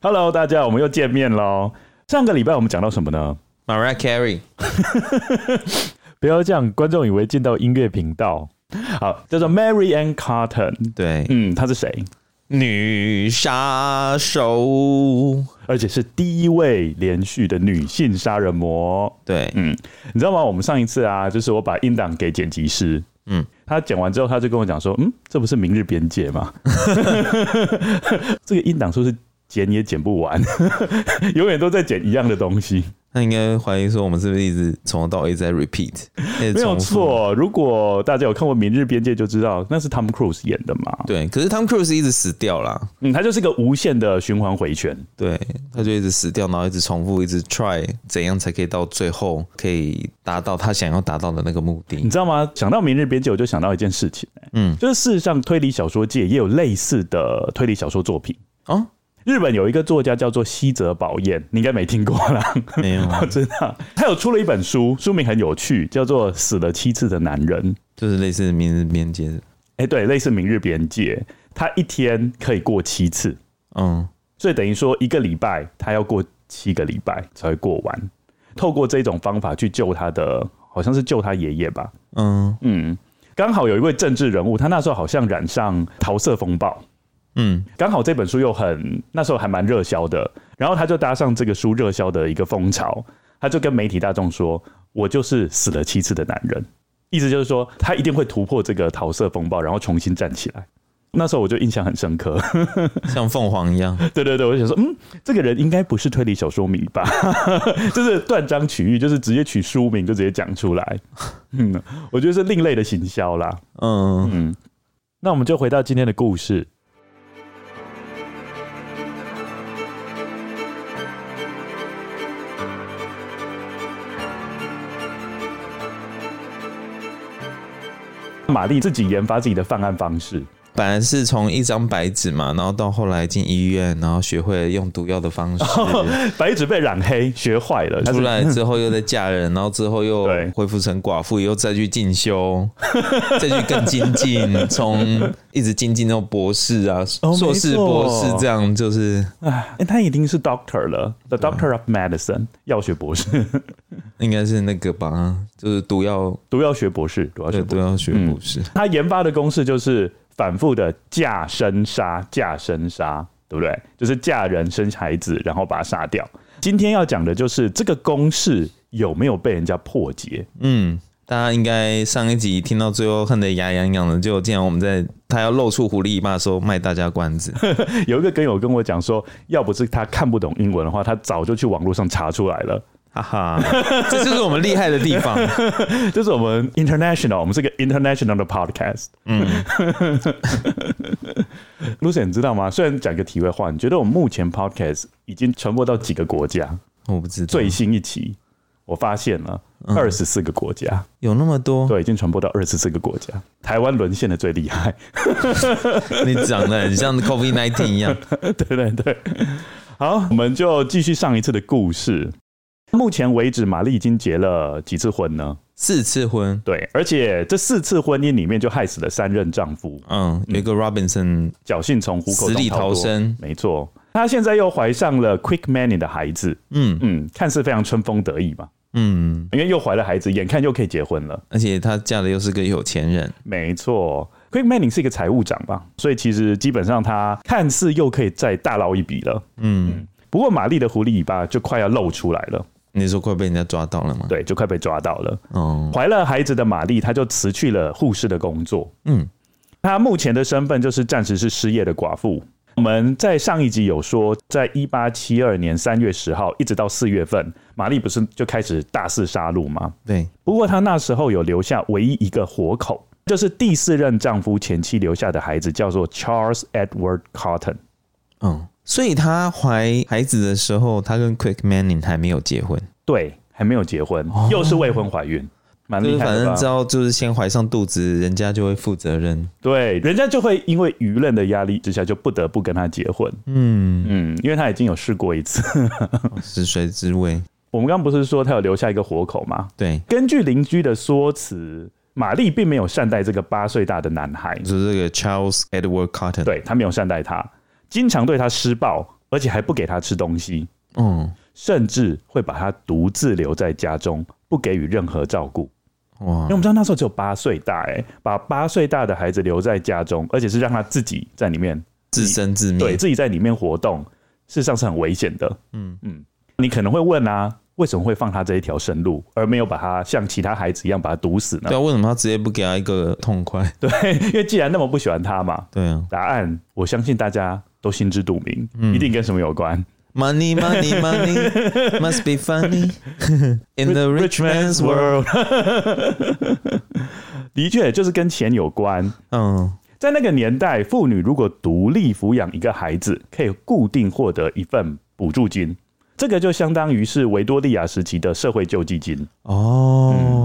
Hello，大家，我们又见面喽。上个礼拜我们讲到什么呢？Mariah Carey。不要这样，观众以为进到音乐频道。好，叫做 Mary Ann Carton，。对，嗯，她是谁？女杀手，而且是第一位连续的女性杀人魔。对，嗯，你知道吗？我们上一次啊，就是我把音档给剪辑师，嗯，他剪完之后，他就跟我讲说，嗯，这不是《明日边界》吗？这个音档说是。剪也剪不完，永远都在剪一样的东西。那应该怀疑说，我们是不是一直从头到尾在 repeat？没有错。如果大家有看过《明日边界》，就知道那是 Tom Cruise 演的嘛。对，可是 Tom Cruise 一直死掉了。嗯，他就是个无限的循环回圈。对，他就一直死掉，然后一直重复，一直 try 怎样才可以到最后可以达到他想要达到的那个目的。你知道吗？想到《明日边界》，我就想到一件事情。嗯，就是事实上，推理小说界也有类似的推理小说作品啊。日本有一个作家叫做西泽保彦，你应该没听过啦。没有，我知道他有出了一本书，书名很有趣，叫做《死了七次的男人》，就是类似《明日边界》的。哎，对，类似《明日边界》，他一天可以过七次，嗯，所以等于说一个礼拜他要过七个礼拜才会过完。透过这种方法去救他的，好像是救他爷爷吧？嗯嗯，刚好有一位政治人物，他那时候好像染上桃色风暴。嗯，刚好这本书又很那时候还蛮热销的，然后他就搭上这个书热销的一个风潮，他就跟媒体大众说：“我就是死了七次的男人。”意思就是说他一定会突破这个桃色风暴，然后重新站起来。那时候我就印象很深刻，像凤凰一样。对对对，我就想说，嗯，这个人应该不是推理小说迷吧？就是断章取义，就是直接取书名就直接讲出来。嗯，我觉得是另类的行销啦。嗯嗯，那我们就回到今天的故事。玛丽自己研发自己的犯案方式。本来是从一张白纸嘛，然后到后来进医院，然后学会了用毒药的方式。哦、白纸被染黑，学坏了。出来之后又再嫁人，然后之后又恢复成寡妇，又再去进修，再去更精进，从一直精进到博士啊，硕士、博士这样就是。哎，他已经是 Doctor 了，The Doctor of Medicine，药学博士，应该是那个吧？就是毒药毒药学博士，毒药学毒药学博士。他研发的公式就是。反复的嫁生杀，嫁生杀，对不对？就是嫁人生孩子，然后把他杀掉。今天要讲的就是这个公式有没有被人家破解？嗯，大家应该上一集听到最后恨得牙痒痒的，就既然我们在他要露出狐狸尾巴的时候卖大家关子。有一个跟友跟我讲说，要不是他看不懂英文的话，他早就去网络上查出来了。哈哈，这就是我们厉害的地方，这是我们 international，我们是个 international 的 podcast。嗯，Lucien，你知道吗？虽然讲个题外话，你觉得我们目前 podcast 已经传播到几个国家？我不知道。最新一期，我发现了二十四个国家，嗯，有那么多？对，已经传播到二十四个国家。台湾沦陷的最厉害，你长得很像 COVID nineteen 一样。对对对，好，我们就继续上一次的故事。目前为止，玛丽已经结了几次婚呢？四次婚。对，而且这四次婚姻里面就害死了三任丈夫。嗯，有一个 Robinson 侥幸从虎口死里逃生。没错，她现在又怀上了 Quick Manning 的孩子。嗯嗯，看似非常春风得意嘛。嗯，因为又怀了孩子，眼看又可以结婚了，而且她嫁的又是个有钱人。没错，Quick Manning 是一个财务长吧，所以其实基本上她看似又可以再大捞一笔了。嗯，不过玛丽的狐狸尾巴就快要露出来了。你说快被人家抓到了吗？对，就快被抓到了。哦，怀了孩子的玛丽，她就辞去了护士的工作。嗯，她目前的身份就是暂时是失业的寡妇。我们在上一集有说，在一八七二年三月十号一直到四月份，玛丽不是就开始大肆杀戮吗？对。不过她那时候有留下唯一一个活口，就是第四任丈夫前妻留下的孩子，叫做 Charles Edward Cotton。嗯，所以她怀孩子的时候，她跟 Quick Manning 还没有结婚。对，还没有结婚，哦、又是未婚怀孕。蛮厉害的，反正只要就是先怀上肚子，人家就会负责任。对，人家就会因为舆论的压力之下，就不得不跟他结婚。嗯嗯，因为他已经有试过一次，食髓知味。我们刚刚不是说他有留下一个活口吗？对，根据邻居的说辞，玛丽并没有善待这个八岁大的男孩，就是这个 Charles Edward Cotton。对，他没有善待他，经常对他施暴，而且还不给他吃东西。嗯，甚至会把他独自留在家中，不给予任何照顾。哇！因为我们知道那时候只有八岁大，哎，把八岁大的孩子留在家中，而且是让他自己在里面自生自灭，对自己在里面活动，事实上是很危险的。嗯嗯，你可能会问啊，为什么会放他这一条生路，而没有把他像其他孩子一样把他毒死呢？对啊，为什么他直接不给他一个痛快？对，因为既然那么不喜欢他嘛。对啊，答案我相信大家都心知肚明，嗯、一定跟什么有关。Money, money, money must be funny in the rich man's world。的确，就是跟钱有关。嗯，在那个年代，妇女如果独立抚养一个孩子，可以固定获得一份补助金，这个就相当于是维多利亚时期的社会救济金。哦、嗯，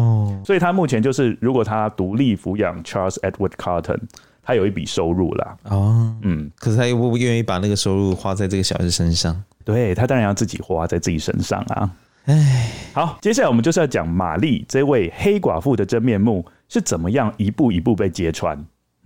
所以他目前就是，如果他独立抚养 Charles Edward Carton。他有一笔收入啦，哦，嗯，可是他又不愿意把那个收入花在这个小孩身上，对，他当然要自己花在自己身上啊。哎，好，接下来我们就是要讲玛丽这位黑寡妇的真面目是怎么样一步一步被揭穿。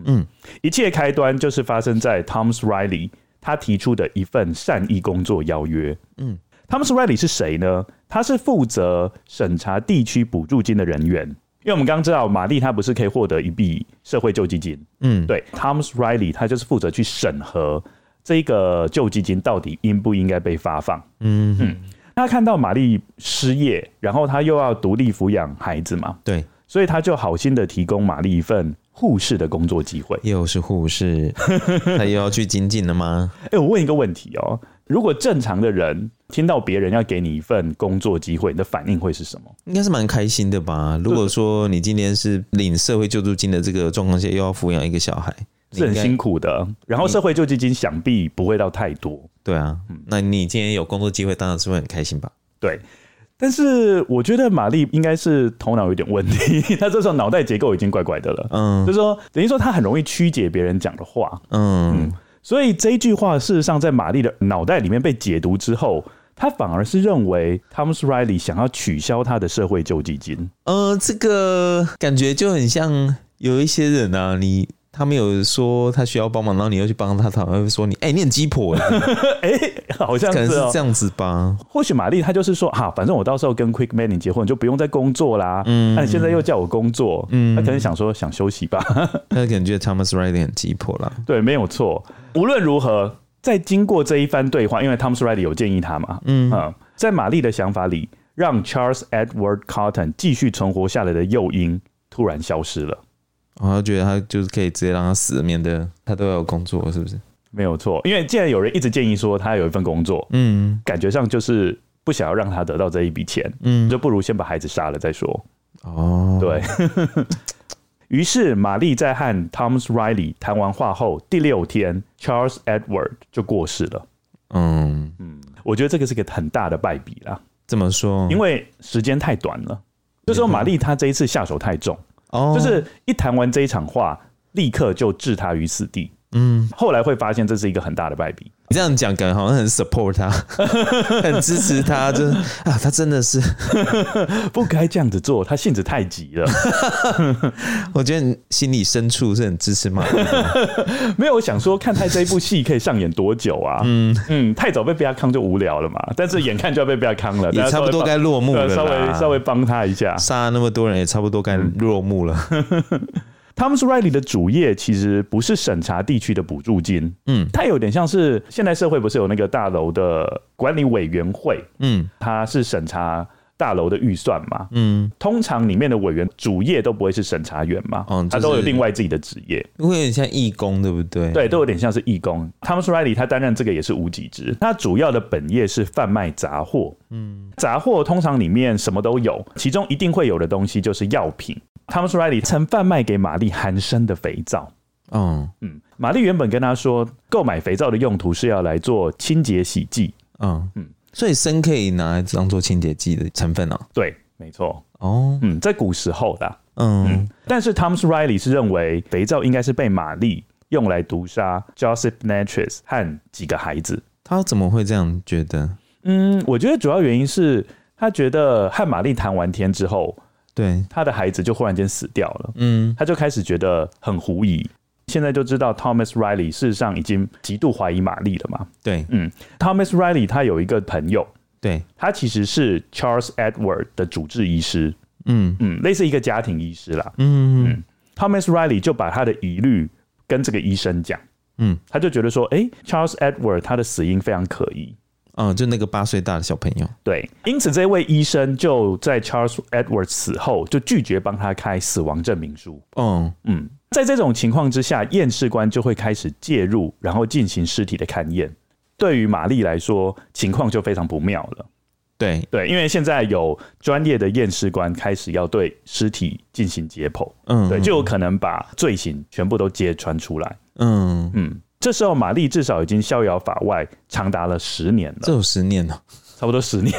嗯，一切开端就是发生在 Thomas Riley 他提出的一份善意工作邀约。嗯，Thomas Riley 是谁呢？他是负责审查地区补助金的人员。因为我们刚刚知道，玛丽她不是可以获得一笔社会救济金，嗯，对，Thomas Riley 他就是负责去审核这个救济金到底应不应该被发放，嗯嗯，他看到玛丽失业，然后他又要独立抚养孩子嘛，对，所以他就好心的提供玛丽一份护士的工作机会，又是护士，他又要去精进了吗？哎、欸，我问一个问题哦。如果正常的人听到别人要给你一份工作机会，你的反应会是什么？应该是蛮开心的吧。如果说你今天是领社会救助金的这个状况下，又要抚养一个小孩，是很辛苦的。然后社会救济金想必不会到太多。对啊，那你今天有工作机会，当然是会很开心吧？对。但是我觉得玛丽应该是头脑有点问题，她这时候脑袋结构已经怪怪的了。嗯，就是说等于说她很容易曲解别人讲的话。嗯。嗯所以这一句话，事实上在玛丽的脑袋里面被解读之后，她反而是认为 Thomas Riley 想要取消她的社会救济金。呃，这个感觉就很像有一些人啊，你。他没有说他需要帮忙，然后你又去帮他，他会说你哎、欸，你很鸡婆哎，哎，好像是、喔、可能是这样子吧。或许玛丽她就是说，哈，反正我到时候跟 Quick Manning 结婚，就不用再工作啦。嗯，那你现在又叫我工作，嗯，他可能想说想休息吧。他可能觉得 Thomas Riley 很鸡婆啦。对，没有错。无论如何，在经过这一番对话，因为 Thomas Riley 有建议他嘛，嗯，嗯，在玛丽的想法里，让 Charles Edward Cotton 继续存活下来的诱因突然消失了。我就觉得他就是可以直接让他死，免得他都要有工作，是不是？没有错，因为既然有人一直建议说他有一份工作，嗯，感觉上就是不想要让他得到这一笔钱，嗯，就不如先把孩子杀了再说。哦，对。于是玛丽在和 Thomas Riley 谈完话后，第六天 Charles Edward 就过世了。嗯嗯，我觉得这个是个很大的败笔啦。怎么说？因为时间太短了，就是说玛丽她这一次下手太重。哦，就是一谈完这一场话，立刻就置他于死地。嗯，后来会发现这是一个很大的败笔。你这样讲，感觉好像很 support 他，很支持他，就是啊，他真的是 不该这样子做，他性子太急了。我觉得你心里深处是很支持吗？没有，我想说，看他这一部戏可以上演多久啊？嗯嗯，太早被贝亚康就无聊了嘛。但是眼看就要被贝亚康了，也差不多该落幕了，稍微稍微帮他一下，杀了那么多人，也差不多该落幕了。Thomas Riley 的主业其实不是审查地区的补助金，嗯，它有点像是现代社会不是有那个大楼的管理委员会，嗯，它是审查大楼的预算嘛，嗯，通常里面的委员主业都不会是审查员嘛，嗯，他都有另外自己的职业，会有点像义工，对不对？对，都有点像是义工。Thomas Riley 他担任这个也是无给职，他主要的本业是贩卖杂货，嗯，杂货通常里面什么都有，其中一定会有的东西就是药品。Thomas Riley 曾贩卖给玛丽含砷的肥皂。嗯嗯，玛丽原本跟他说，购买肥皂的用途是要来做清洁洗剂。嗯嗯，所以砷可以拿来当做清洁剂的成分啊。对，没错。哦，嗯，在古时候的。嗯，嗯，但是 Thomas Riley 是认为肥皂应该是被玛丽用来毒杀 Joseph Natchez 和几个孩子。他怎么会这样觉得？嗯，我觉得主要原因是他觉得和玛丽谈完天之后，对他的孩子就忽然间死掉了。嗯，他就开始觉得很狐疑。现在就知道 Thomas Riley 事实上已经极度怀疑玛丽了嘛？对，嗯，Thomas Riley 他有一个朋友，对，他其实是 Charles Edward 的主治医师。嗯嗯，类似一个家庭医师啦。嗯嗯，Thomas Riley 就把他的疑虑跟这个医生讲。嗯，他就觉得说，哎、欸，Charles Edward 他的死因非常可疑。嗯，就那个八岁大的小朋友。对，因此这位医生就在 Charles Edwards 死后就拒绝帮他开死亡证明书。嗯嗯，在这种情况之下，验尸官就会开始介入，然后进行尸体的勘验。对于玛丽来说，情况就非常不妙了。对对，因为现在有专业的验尸官开始要对尸体进行解剖，嗯，对，就有可能把罪行全部都揭穿出来，嗯嗯。这时候玛丽至少已经逍遥法外，长达了十年了。这有十年了，差不多十年。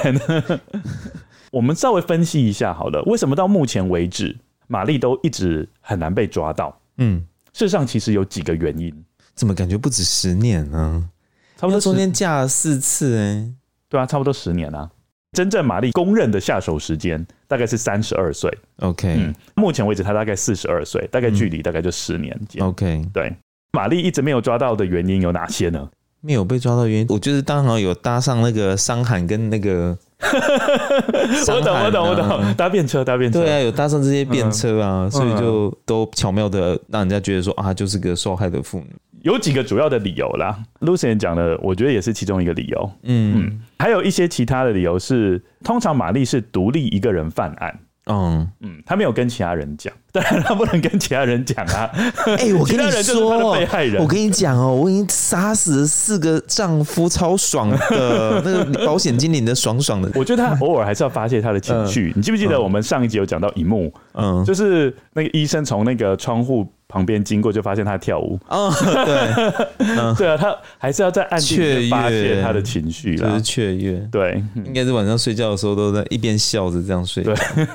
我们稍微分析一下好了，为什么到目前为止玛丽都一直很难被抓到？嗯，事实上其实有几个原因。怎么感觉不止十年呢？差不多中间嫁了四次哎。对啊，差不多十年啊。真正玛丽公认的下手时间大概是三十二岁。OK，嗯，目前为止她大概四十二岁，大概距离大概就十年间。OK，对。玛丽一直没有抓到的原因有哪些呢？没有被抓到原因，我就是刚好有搭上那个商罕跟那个，我懂我懂我懂，搭便车搭便车，对啊，有搭上这些便车啊，嗯、所以就都巧妙的让人家觉得说啊，就是个受害的妇女。有几个主要的理由啦，Lucian 讲的，我觉得也是其中一个理由。嗯嗯，还有一些其他的理由是，通常玛丽是独立一个人犯案。嗯嗯，他没有跟其他人讲，当然他不能跟其他人讲啊。哎、欸，我跟你 说，被害人，我跟你讲哦，我已经杀死了四个丈夫，超爽的，那个保险经理的爽爽的。我觉得他偶尔还是要发泄他的情绪。嗯、你记不记得我们上一集有讲到一幕？嗯，就是那个医生从那个窗户。旁边经过就发现他跳舞。哦，对，对啊，他还是要在暗地发泄他的情绪啦，就是雀跃，对，应该是晚上睡觉的时候都在一边笑着这样睡，对，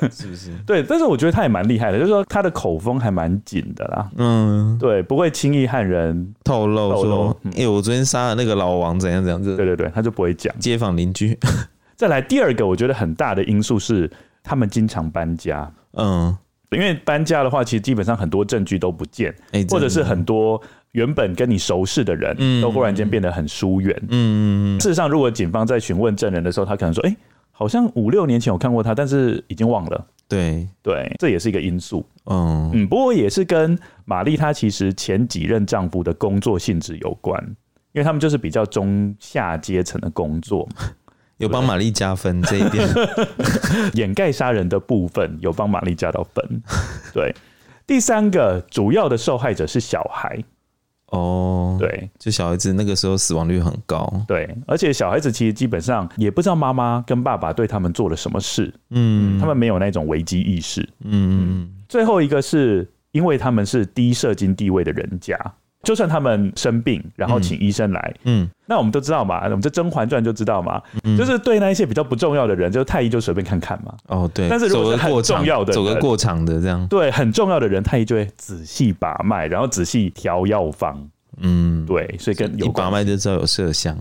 是不是？对，但是我觉得他也蛮厉害的，就是说他的口风还蛮紧的啦，嗯，对，不会轻易和人透露说，哎，我昨天杀了那个老王，怎样怎样子，对对对，他就不会讲。街坊邻居，再来第二个，我觉得很大的因素是他们经常搬家，嗯。因为搬家的话，其实基本上很多证据都不见，或者是很多原本跟你熟识的人都忽然间变得很疏远。嗯，事实上，如果警方在询问证人的时候，他可能说：“哎，好像五六年前我看过他，但是已经忘了。”对对，这也是一个因素。嗯嗯，不过也是跟玛丽她其实前几任丈夫的工作性质有关，因为他们就是比较中下阶层的工作。有帮玛丽加分这一点，掩盖杀人的部分有帮玛丽加到分。对，第三个主要的受害者是小孩。哦，对，就小孩子那个时候死亡率很高。对，而且小孩子其实基本上也不知道妈妈跟爸爸对他们做了什么事。嗯，他们没有那种危机意识。嗯，最后一个是因为他们是低社经地位的人家。就算他们生病，然后请医生来，嗯，嗯，那我们都知道嘛，我们这《甄嬛传》就知道嘛，嗯，就是对那一些比较不重要的人，就是太医就随便看看嘛。哦，对。但是如果是很重要的，走个过场的这样，对，很重要的人，太医就会仔细把脉，然后仔细调药方。嗯，对，所以跟有一把脉就知道有麝香。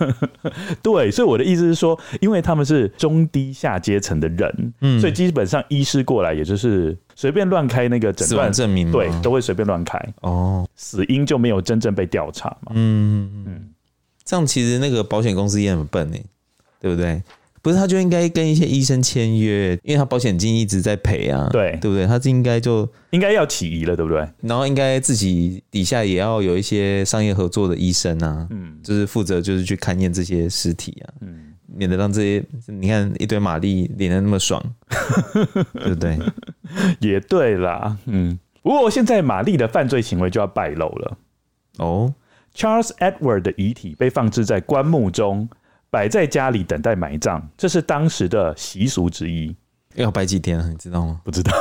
对，所以我的意思是说，因为他们是中低下阶层的人，嗯，所以基本上医师过来也就是随便乱开那个诊断证明，对，都会随便乱开。哦，死因就没有真正被调查嘛。嗯嗯，这样其实那个保险公司也很笨哎，对不对？不是，他就应该跟一些医生签约，因为他保险金一直在赔啊，对对不对？他是应该就应该要起疑了，对不对？然后应该自己底下也要有一些商业合作的医生啊，嗯，就是负责就是去勘验这些尸体啊，嗯，免得让这些你看一堆玛丽脸的那么爽，对不对？也对啦，嗯。不过现在玛丽的犯罪行为就要败露了哦，Charles Edward 的遗体被放置在棺木中。摆在家里等待埋葬，这是当时的习俗之一。要摆几天，你知道吗？不知道，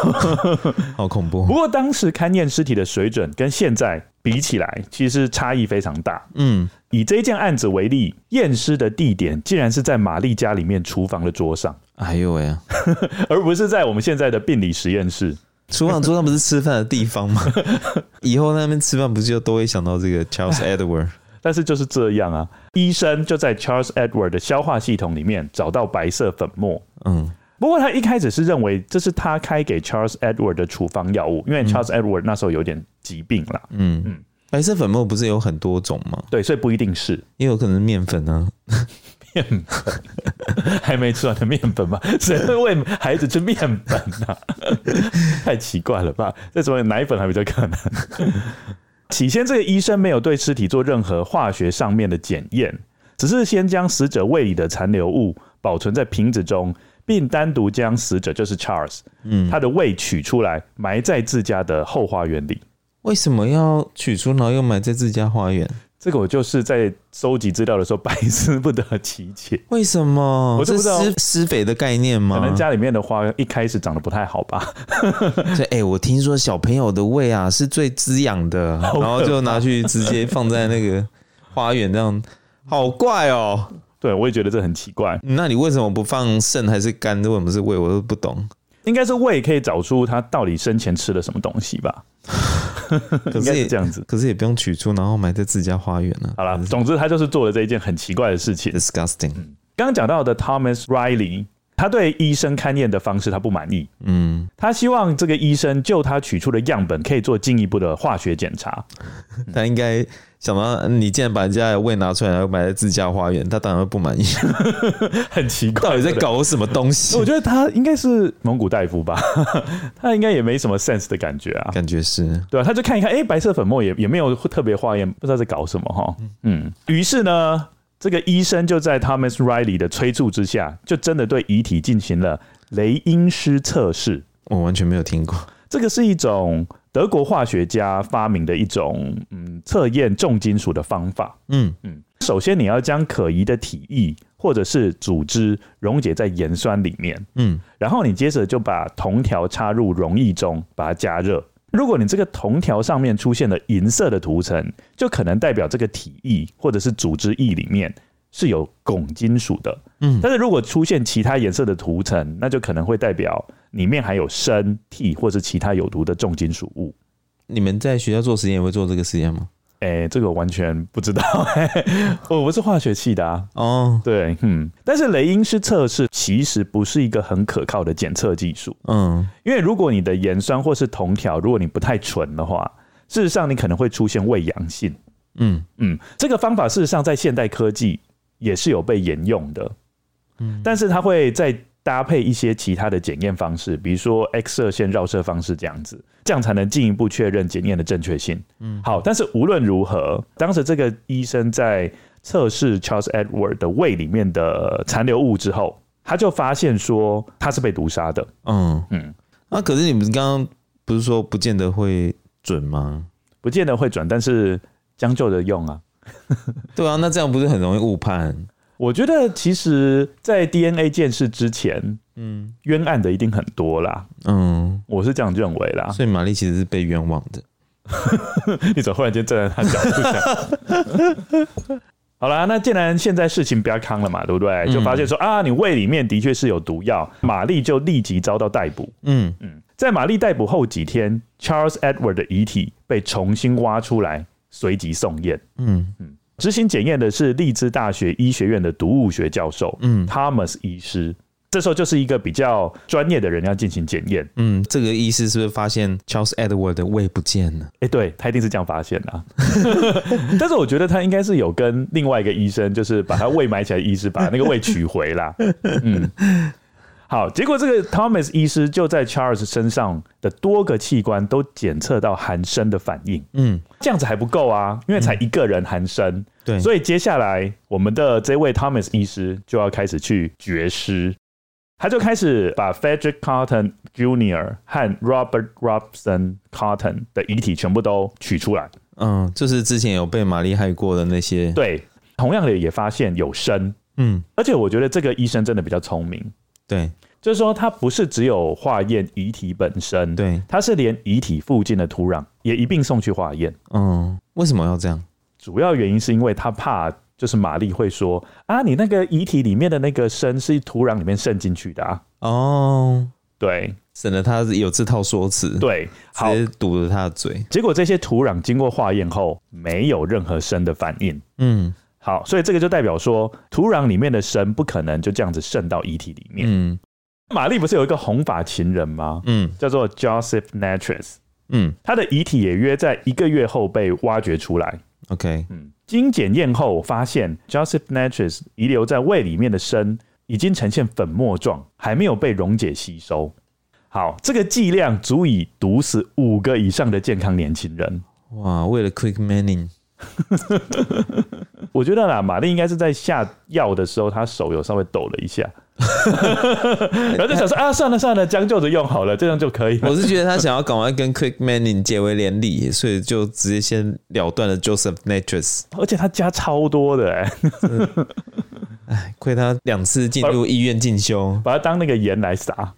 好恐怖。不过当时勘验尸体的水准跟现在比起来，其实差异非常大。嗯，以这件案子为例，验尸的地点竟然是在玛丽家里面厨房的桌上。哎呦喂，而不是在我们现在的病理实验室。厨房桌上不是吃饭的地方吗？以后那边吃饭不是就都会想到这个 Charles Edward？但是就是这样啊，医生就在 Charles Edward 的消化系统里面找到白色粉末。嗯，不过他一开始是认为这是他开给 Charles Edward 的处方药物，因为 Charles Edward 那时候有点疾病了。嗯嗯，白色粉末不是有很多种吗？对，所以不一定是，也有可能是面粉呢、啊。面粉 还没吃完的面粉吗？谁会喂孩子吃面粉呢、啊？太奇怪了吧？这种奶粉还比较可能。起先，这个医生没有对尸体做任何化学上面的检验，只是先将死者胃里的残留物保存在瓶子中，并单独将死者就是 Charles，嗯，他的胃取出来，埋在自家的后花园里。为什么要取出，然后又埋在自家花园？这个我就是在收集资料的时候百思不得其解。为什么？我是不知道施施肥的概念吗？可能家里面的花一开始长得不太好吧。所以，哎，我听说小朋友的胃啊是最滋养的，然后就拿去直接放在那个花园，这样好怪哦。对，我也觉得这很奇怪。那你为什么不放肾还是肝？为什么是胃？我都不懂。应该是胃可以找出他到底生前吃了什么东西吧。可是也这样子，可是也不用取出，然后埋在自家花园呢。好了，总之他就是做了这一件很奇怪的事情。Disgusting。刚刚讲到的 Thomas Riley，他对医生勘验的方式他不满意。嗯，他希望这个医生就他取出的样本可以做进一步的化学检查。他应该。想到你竟然把人家的胃拿出来，然后埋在自家花园，他当然会不满意。很奇怪，到底在搞什么东西？我觉得他应该是蒙古大夫吧，他应该也没什么 sense 的感觉啊。感觉是对啊，他就看一看，哎、欸，白色粉末也也没有特别化验，不知道在搞什么哈。嗯，于是呢，这个医生就在 Thomas Riley 的催促之下，就真的对遗体进行了雷因斯测试。我完全没有听过，这个是一种。德国化学家发明的一种嗯测验重金属的方法。嗯嗯，首先你要将可疑的体液或者是组织溶解在盐酸里面。嗯，然后你接着就把铜条插入溶液中，把它加热。如果你这个铜条上面出现了银色的涂层，就可能代表这个体液或者是组织液里面是有汞金属的。嗯，但是如果出现其他颜色的涂层，那就可能会代表。里面含有砷、锑或是其他有毒的重金属物。你们在学校做实验也会做这个实验吗？哎、欸，这个完全不知道。我不是化学系的啊。哦，对，嗯。但是雷因斯测试其实不是一个很可靠的检测技术。嗯，因为如果你的盐酸或是铜条，如果你不太纯的话，事实上你可能会出现伪阳性。嗯嗯，这个方法事实上在现代科技也是有被沿用的。嗯，但是它会再。搭配一些其他的检验方式，比如说 X 射线绕射方式这样子，这样才能进一步确认检验的正确性。嗯，好，但是无论如何，当时这个医生在测试 Charles Edward 的胃里面的残留物之后，他就发现说他是被毒杀的。嗯嗯，那、啊、可是你们刚刚不是说不见得会准吗？不见得会准，但是将就着用啊。对啊，那这样不是很容易误判？我觉得其实，在 DNA 鉴识之前，嗯，冤案的一定很多啦，嗯，我是这样认为啦。所以玛丽其实是被冤枉的。你怎么忽然间站在他角度上？好啦，那既然现在事情不要康了嘛，对不对？就发现说啊，你胃里面的确是有毒药，玛丽就立即遭到逮捕。嗯嗯，在玛丽逮捕后几天，Charles Edward 的遗体被重新挖出来，随即送验。嗯嗯。执行检验的是利兹大学医学院的毒物学教授，嗯，Thomas 医师。这时候就是一个比较专业的人要进行检验。嗯，这个医师是不是发现 Charles Edward 的胃不见了？哎、欸，对，他一定是这样发现的、啊。但是我觉得他应该是有跟另外一个医生，就是把他胃埋起来的医师，把那个胃取回啦。嗯。好，结果这个 Thomas 医师就在 Charles 身上的多个器官都检测到含砷的反应。嗯，这样子还不够啊，因为才一个人含砷。对、嗯，所以接下来我们的这位 Thomas 医师就要开始去掘尸，他就开始把 Frederick Carton Jr. 和 Robert Robson Carton 的遗体全部都取出来。嗯，就是之前有被玛丽害过的那些。对，同样的也发现有砷。嗯，而且我觉得这个医生真的比较聪明。对，就是说它不是只有化验遗体本身，对，它是连遗体附近的土壤也一并送去化验。嗯，为什么要这样？主要原因是因为他怕，就是玛丽会说啊，你那个遗体里面的那个砷是土壤里面渗进去的啊。哦，对，省得他有这套说辞，对，直接堵着他的嘴。结果这些土壤经过化验后，没有任何砷的反应。嗯。好，所以这个就代表说，土壤里面的砷不可能就这样子渗到遗体里面。嗯，玛丽不是有一个红发情人吗？嗯，叫做 Joseph Natchez。嗯，他的遗体也约在一个月后被挖掘出来。OK，嗯，经检验后发现 Joseph Natchez 遗留在胃里面的砷已经呈现粉末状，还没有被溶解吸收。好，这个剂量足以毒死五个以上的健康年轻人。哇，为了 Quick Manning。我觉得啦，玛丽应该是在下药的时候，她手有稍微抖了一下，然后就想说啊，算了算了，将就着用好了，这样就可以。我是觉得他想要赶快跟 Quick Manning 结为连理，所以就直接先了断了 Joseph Natchez，而且他加超多的哎，哎，亏他两次进入医院进修，把他当那个盐来撒，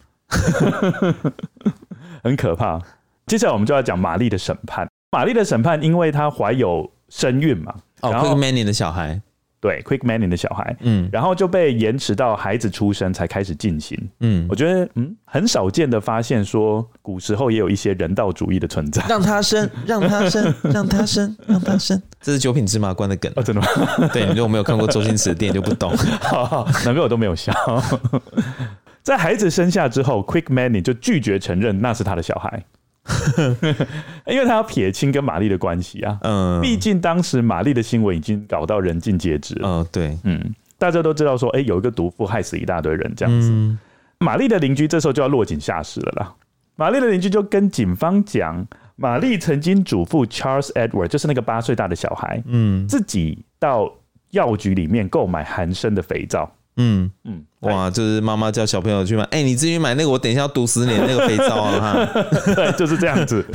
很可怕。接下来我们就要讲玛丽的审判。玛丽的审判，因为她怀有身孕嘛。哦，Quick Manning 的小孩，对，Quick Manning 的小孩，嗯，然后就被延迟到孩子出生才开始进行，嗯，我觉得，嗯，很少见的发现，说古时候也有一些人道主义的存在，让他生，让他生，让他生，让他生，这是九品芝麻官的梗，哦，真的吗？对，你如果没有看过周星驰的电影就不懂，好好，难怪我都没有笑。在孩子生下之后，Quick Manning 就拒绝承认那是他的小孩。因为他要撇清跟玛丽的关系啊，嗯，毕竟当时玛丽的新闻已经搞到人尽皆知了，嗯，对，嗯，大家都知道说，哎，有一个毒妇害死一大堆人这样子，玛丽的邻居这时候就要落井下石了啦。玛丽的邻居就跟警方讲，玛丽曾经嘱咐 Charles Edward，就是那个八岁大的小孩，嗯，自己到药局里面购买含砷的肥皂。嗯嗯，哇，就是妈妈叫小朋友去买，哎、欸，你自己买那个，我等一下要毒死你那个肥皂啊！对，就是这样子。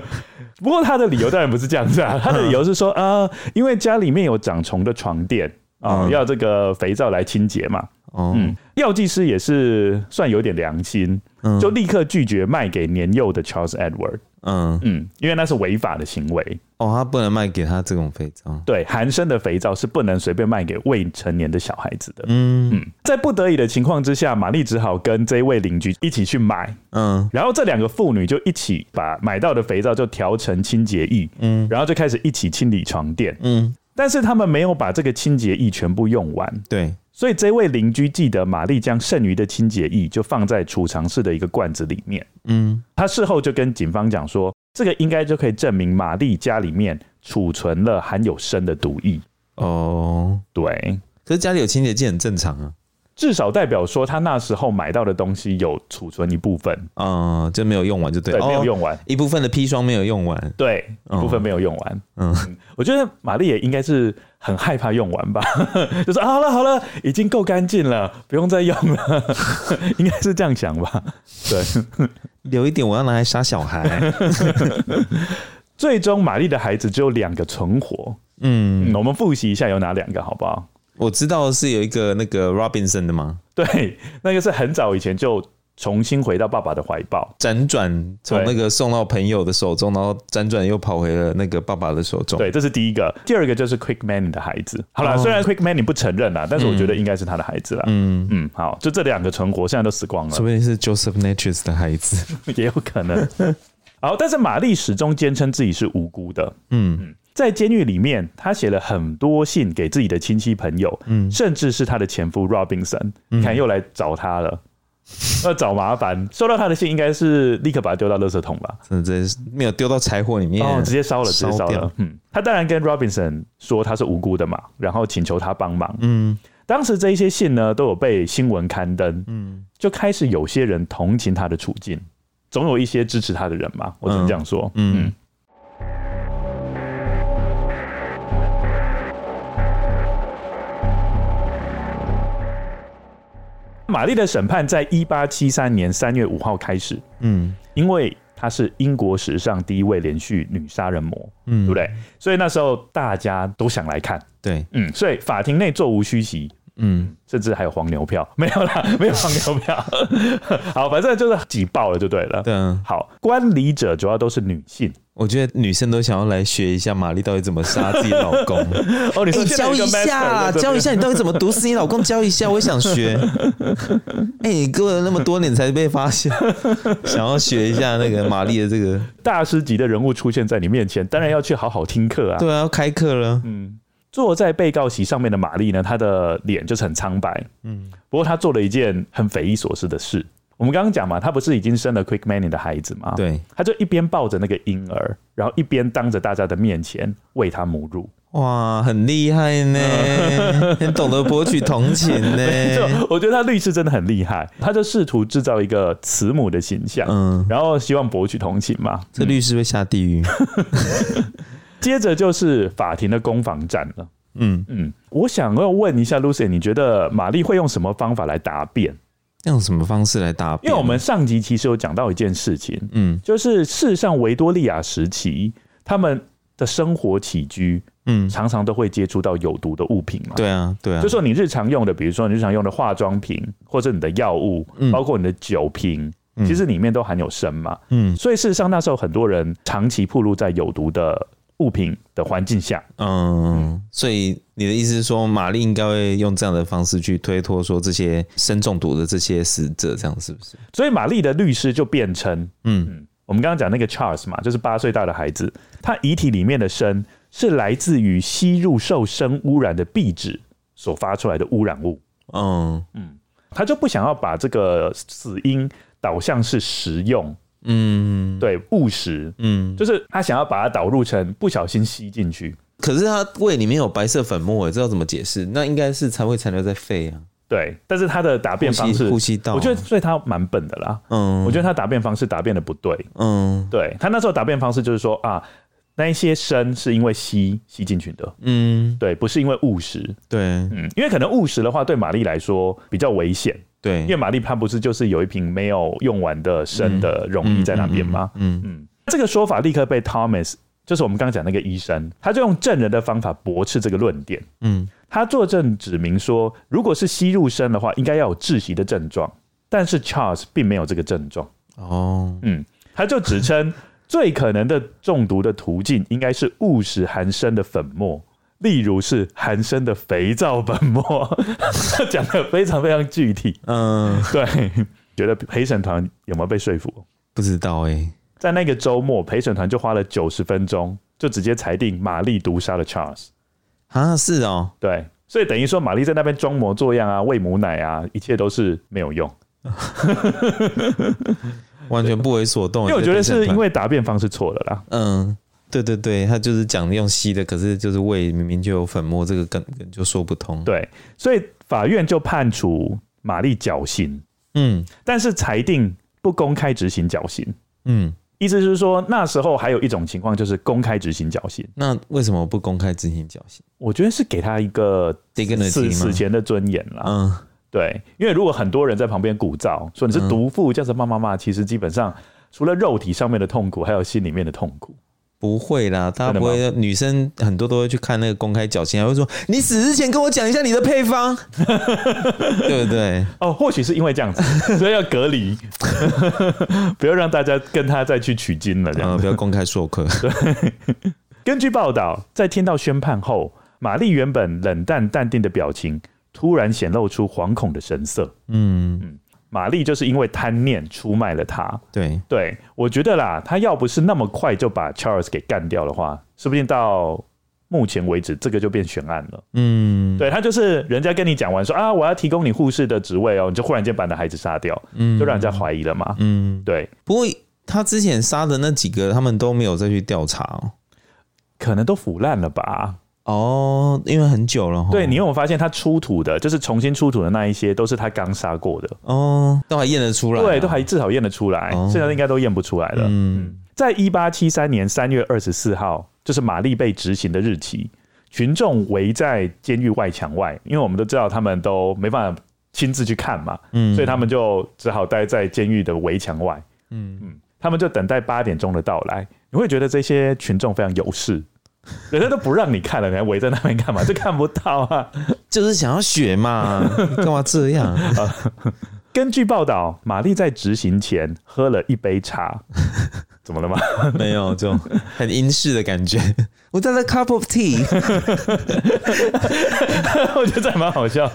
不过他的理由当然不是这样子啊，他的理由是说啊、呃，因为家里面有长虫的床垫啊，嗯、要这个肥皂来清洁嘛。嗯，药剂师也是算有点良心，就立刻拒绝卖给年幼的 Charles Edward。嗯嗯，因为那是违法的行为哦，他不能卖给他这种肥皂。对，含砷的肥皂是不能随便卖给未成年的小孩子的。嗯嗯，在不得已的情况之下，玛丽只好跟这位邻居一起去买。嗯，然后这两个妇女就一起把买到的肥皂就调成清洁液。嗯，然后就开始一起清理床垫。嗯，但是他们没有把这个清洁液全部用完。对。所以这位邻居记得，玛丽将剩余的清洁液就放在储藏室的一个罐子里面。嗯，他事后就跟警方讲说，这个应该就可以证明玛丽家里面储存了含有砷的毒液。哦，对，可是家里有清洁剂很正常啊。至少代表说，他那时候买到的东西有储存一部分，嗯，就没有用完就对，对，没有用完，一部分的砒霜没有用完，对，一部分没有用完，嗯，我觉得玛丽也应该是很害怕用完吧，就说啊，好了好了，已经够干净了，不用再用了，应该是这样想吧，对，留一点我要拿来杀小孩，最终玛丽的孩子只有两个存活，嗯，我们复习一下有哪两个好不好？我知道是有一个那个 Robinson 的吗？对，那个是很早以前就重新回到爸爸的怀抱，辗转从那个送到朋友的手中，然后辗转又跑回了那个爸爸的手中。对，这是第一个。第二个就是 Quick Manning 的孩子。好了，虽然 Quick Manning 不承认啦，但是我觉得应该是他的孩子啦。嗯嗯，好，就这两个存活，现在都死光了。说不定是 Joseph Natchez 的孩子，也有可能。好，但是玛丽始终坚称自己是无辜的。嗯嗯。在监狱里面，他写了很多信给自己的亲戚朋友，嗯，甚至是他的前夫 Robinson，你看又来找他了，要找麻烦。收到他的信，应该是立刻把他丢到垃圾桶吧？嗯，直接没有丢到柴火里面，哦，直接烧了，直接烧了。嗯，他当然跟 Robinson 说他是无辜的嘛，然后请求他帮忙。嗯，当时这一些信呢，都有被新闻刊登，嗯，就开始有些人同情他的处境，总有一些支持他的人嘛，我只能这样说，嗯。嗯玛丽的审判在一八七三年三月五号开始。嗯，因为她是英国史上第一位连续女杀人魔，嗯，对不对？所以那时候大家都想来看。对，嗯，所以法庭内座无虚席，嗯，甚至还有黄牛票，没有啦，没有黄牛票。好，反正就是挤爆了就对了。对啊，好，观礼者主要都是女性。我觉得女生都想要来学一下玛丽到底怎么杀自己老公。哦，你说教一下，教一下你到底怎么毒死你老公？教一下，我也想学。哎，你过了那么多年才被发现，想要学一下那个玛丽的这个大师级的人物出现在你面前，当然要去好好听课啊。对啊，要开课了。嗯，坐在被告席上面的玛丽呢，她的脸就是很苍白。嗯，不过她做了一件很匪夷所思的事。我们刚刚讲嘛，她不是已经生了 Quick Manning 的孩子吗？对，她就一边抱着那个婴儿，然后一边当着大家的面前喂他母乳。哇，很厉害呢，很懂得博取同情呢。我觉得他律师真的很厉害，他就试图制造一个慈母的形象，嗯，然后希望博取同情嘛。这律师会下地狱。接着就是法庭的攻防战了。嗯嗯，我想要问一下 Lucy，你觉得玛丽会用什么方法来答辩？用什么方式来答辩？因为我们上集其实有讲到一件事情，嗯，就是事实上维多利亚时期他们的生活起居，嗯，常常都会接触到有毒的物品嘛。对啊，对啊。就说你日常用的，比如说你日常用的化妆品，或者你的药物，包括你的酒瓶，其实里面都含有砷嘛。嗯，所以事实上那时候很多人长期暴露在有毒的。物品的环境下，嗯，所以你的意思是说，玛丽应该会用这样的方式去推脱说这些砷中毒的这些死者，这样是不是？所以玛丽的律师就辩称，嗯，我们刚刚讲那个 Charles 嘛，就是八岁大的孩子，他遗体里面的砷是来自于吸入受砷污染的壁纸所发出来的污染物，嗯嗯，他就不想要把这个死因导向是食用。嗯，对，误食，嗯，就是他想要把它导入成不小心吸进去，可是他胃里面有白色粉末，这要怎么解释？那应该是才会残留在肺啊。对，但是他的答辩方式，呼吸道，我觉得所以他蛮笨的啦。嗯，我觉得他答辩方式答辩的不对。嗯，对他那时候答辩方式就是说啊，那一些砷是因为吸吸进去的。嗯，对，不是因为误食。对，嗯，因为可能误食的话，对玛丽来说比较危险。对，因为玛丽潘不是就是有一瓶没有用完的生的溶液在那边吗？嗯嗯，嗯，这个说法立刻被 Thomas，就是我们刚刚讲那个医生，他就用证人的方法驳斥这个论点。嗯，他作证指明说，如果是吸入生的话，应该要有窒息的症状，但是 Charles 并没有这个症状。哦，嗯，他就指称最可能的中毒的途径应该是误食含生的粉末。例如是韩生的肥皂粉末，讲的非常非常具体。嗯，对，觉得陪审团有没有被说服？不知道哎、欸。在那个周末，陪审团就花了九十分钟，就直接裁定玛丽毒杀了 Charles。啊，是哦，对，所以等于说玛丽在那边装模作样啊，喂母奶啊，一切都是没有用，完全不为所动。因为我觉得是因为答辩方式错了啦。嗯。对对对，他就是讲用吸的，可是就是胃明明就有粉末，这个根本就说不通。对，所以法院就判处玛丽绞刑，嗯，但是裁定不公开执行绞刑，嗯，意思是说那时候还有一种情况就是公开执行绞刑。那为什么不公开执行绞刑？我觉得是给他一个死死前的尊严啦。嗯，对，因为如果很多人在旁边鼓噪说你是毒妇，这样子骂骂骂，其实基本上除了肉体上面的痛苦，还有心里面的痛苦。不会啦，他不会。女生很多都会去看那个公开绞刑，还会说：“你死之前跟我讲一下你的配方，对不对？”哦，或许是因为这样子，所以要隔离，不要让大家跟他再去取经了，这样、嗯、不要公开授课。根据报道，在听到宣判后，玛丽原本冷淡淡定的表情突然显露出惶恐的神色。嗯嗯。玛丽就是因为贪念出卖了他。对对，我觉得啦，他要不是那么快就把 Charles 给干掉的话，说不定到目前为止这个就变悬案了。嗯，对，他就是人家跟你讲完说啊，我要提供你护士的职位哦，你就忽然间把你的孩子杀掉，嗯，就让人家怀疑了嘛。嗯，对。不过他之前杀的那几个，他们都没有再去调查哦，可能都腐烂了吧。哦，因为很久了。对，你有没有发现他出土的，就是重新出土的那一些，都是他刚杀过的。哦，都还验得出来。对，都还至少验得出来。现在应该都验不出来了。嗯，在一八七三年三月二十四号，就是玛丽被执行的日期，群众围在监狱外墙外，因为我们都知道他们都没办法亲自去看嘛，嗯，所以他们就只好待在监狱的围墙外。嗯嗯，他们就等待八点钟的到来。你会觉得这些群众非常有事。人家都不让你看了，你还围在那边干嘛？就看不到啊！就是想要学嘛，干嘛这样？根据报道，玛丽在执行前喝了一杯茶，怎么了吗？没有，就很英式的感觉。我带了 cup of tea，我觉得这还蛮好笑的，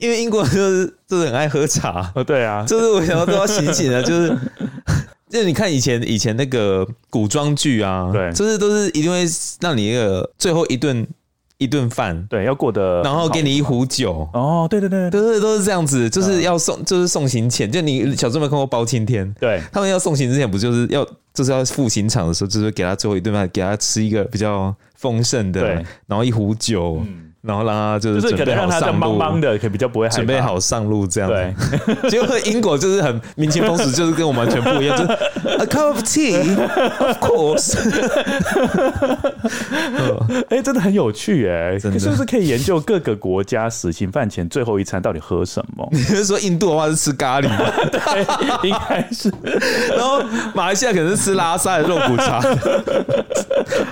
因为英国人就是就是很爱喝茶。哦，对啊，就是我想要都要醒醒的，就是就是你看以前以前那个古装剧啊，对，就是都是一定会让你一个最后一顿。一顿饭，对，要过得，然后给你一壶酒。哦，对对对，都是都是这样子，就是要送，就是送行前，就你小时候没看过包青天？对，他们要送行之前，不就是要就是要赴刑场的时候，就是给他最后一顿饭，给他吃一个比较丰盛的，对，然后一壶酒。嗯然后让他就是准备好上路的，可以比较不会准备好上路这样。对，结果英国就是很民情风俗，就是跟我们完全不一样。就是 A cup of tea, of course。哎，真的很有趣哎，真的是不是可以研究各个国家死刑犯前最后一餐到底喝什么？你是说印度的话是吃咖喱吗？对，应该是。然后马来西亚可能是吃拉萨的肉骨茶，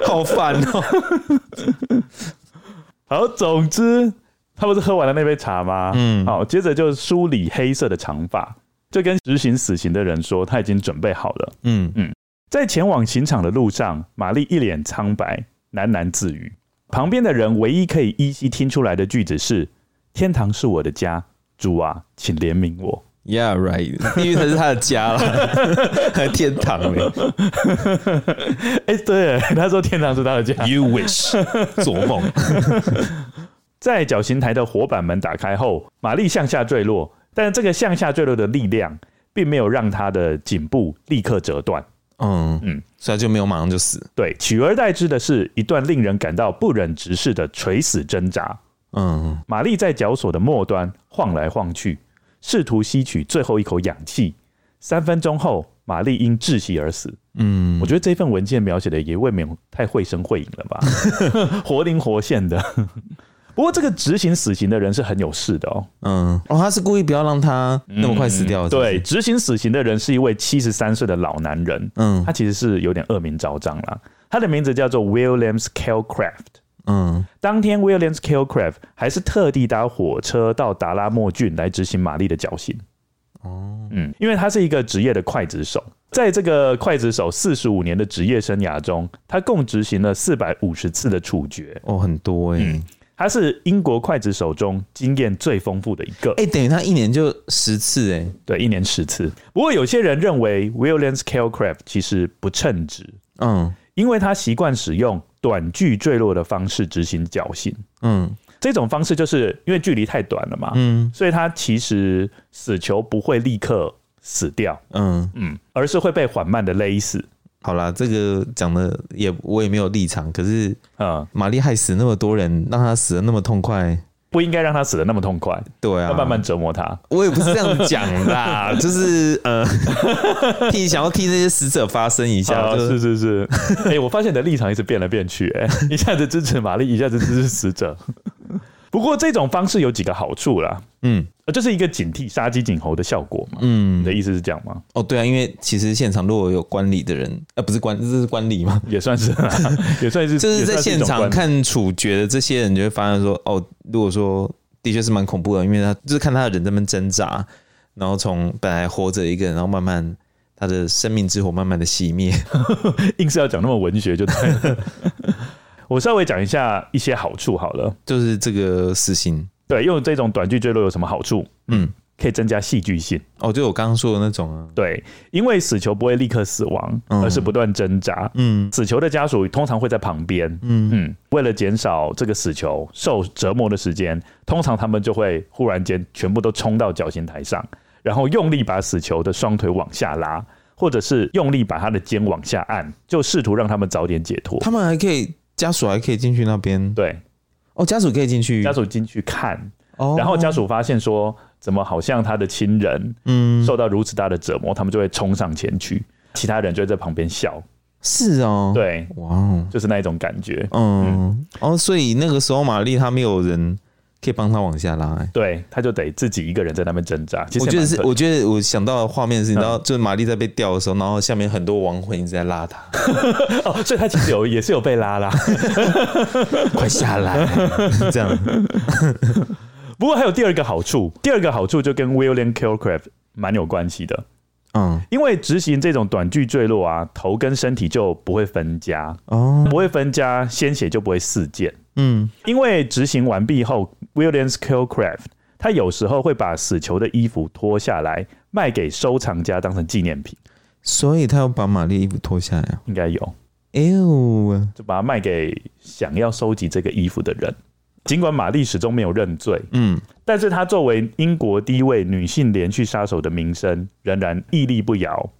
好烦哦。好，总之他不是喝完了那杯茶吗？嗯，好，接着就梳理黑色的长发，就跟执行死刑的人说他已经准备好了。嗯嗯，在前往刑场的路上，玛丽一脸苍白，喃喃自语。旁边的人唯一可以依稀听出来的句子是：“天堂是我的家，主啊，请怜悯我。” Yeah, right，地狱才是他的家了，还天堂呢？哎，对，他说天堂是他的家。You wish，做梦。在绞刑台的活板门打开后，玛丽向下坠落，但这个向下坠落的力量，并没有让她的颈部立刻折断。嗯嗯，所以就没有马上就死。对，取而代之的是一段令人感到不忍直视的垂死挣扎。嗯，玛丽在绞索的末端晃来晃去。试图吸取最后一口氧气，三分钟后，玛丽因窒息而死。嗯，我觉得这份文件描写的也未免太绘声绘影了吧，活灵活现的。不过，这个执行死刑的人是很有事的哦。嗯，哦，他是故意不要让他那么快死掉的。对，执行死刑的人是一位七十三岁的老男人。嗯，他其实是有点恶名昭彰啦。他的名字叫做 Williams Calcraft。嗯，当天 Williams Killcraft 还是特地搭火车到达拉莫郡来执行玛丽的绞刑。哦，嗯，因为他是一个职业的刽子手，在这个刽子手四十五年的职业生涯中，他共执行了四百五十次的处决。哦，很多哎、欸嗯，他是英国刽子手中经验最丰富的一个。哎、欸，等于他一年就十次哎、欸，对，一年十次。不过有些人认为 Williams Calcraft 其实不称职。嗯。因为他习惯使用短距坠落的方式执行侥幸，嗯，这种方式就是因为距离太短了嘛，嗯，所以他其实死囚不会立刻死掉，嗯。嗯，而是会被缓慢的勒死。好啦，这个讲的也我也没有立场，可是啊，玛丽害死那么多人，让他死的那么痛快。不应该让他死的那么痛快，对啊，要慢慢折磨他。我也不是这样讲啦，就是呃，替想要替那些死者发声一下，啊、是是是。哎、欸，我发现你的立场一直变来变去、欸，哎，一下子支持玛丽，一下子支持死者。不过这种方式有几个好处啦，嗯，这是一个警惕杀鸡儆猴的效果嘛，嗯，你的意思是这样吗？哦，对啊，因为其实现场如果有观礼的人，呃，不是观，这是观礼嘛，也算是，也算是，就是在现场看处决的这些人，就会发现说，哦，如果说的确是蛮恐怖的，因为他就是看他的人在那边挣扎，然后从本来活着一个人，然后慢慢他的生命之火慢慢的熄灭，硬是要讲那么文学就对了。我稍微讲一下一些好处好了，就是这个死刑，对，用这种短距坠落有什么好处？嗯，可以增加戏剧性。哦，就我刚刚说的那种啊，对，因为死囚不会立刻死亡，而是不断挣扎。嗯，死囚的家属通常会在旁边。嗯嗯，为了减少这个死囚受折磨的时间，通常他们就会忽然间全部都冲到绞刑台上，然后用力把死囚的双腿往下拉，或者是用力把他的肩往下按，就试图让他们早点解脱。他们还可以。家属还可以进去那边，对，哦，家属可以进去，家属进去看，哦，然后家属发现说，怎么好像他的亲人，嗯，受到如此大的折磨，嗯，他们就会冲上前去，其他人就会在旁边笑，是哦，对，哇，就是那一种感觉，嗯，嗯，哦，所以那个时候玛丽她没有人可以帮他往下拉、欸，对，他就得自己一个人在那边挣扎。其实我觉得是，我觉得我想到的画面是，你知道，嗯、就是玛丽在被吊的时候，然后下面很多亡魂一直在拉他。哦，所以他其实有也是有被拉拉，快下来，这样。不过还有第二个好处，第二个好处就跟 William Kilcraft 蛮有关系的。嗯，因为执行这种短距坠落啊，头跟身体就不会分家哦，不会分家，鲜血就不会四溅。嗯，因为执行完毕后，Williams Killcraft 他有时候会把死囚的衣服脱下来卖给收藏家当成纪念品，所以他要把玛丽衣服脱下来啊？应该有，哎呦，就把它卖给想要收集这个衣服的人。尽管玛丽始终没有认罪，嗯，但是她作为英国第一位女性连续杀手的名声仍然屹立不摇，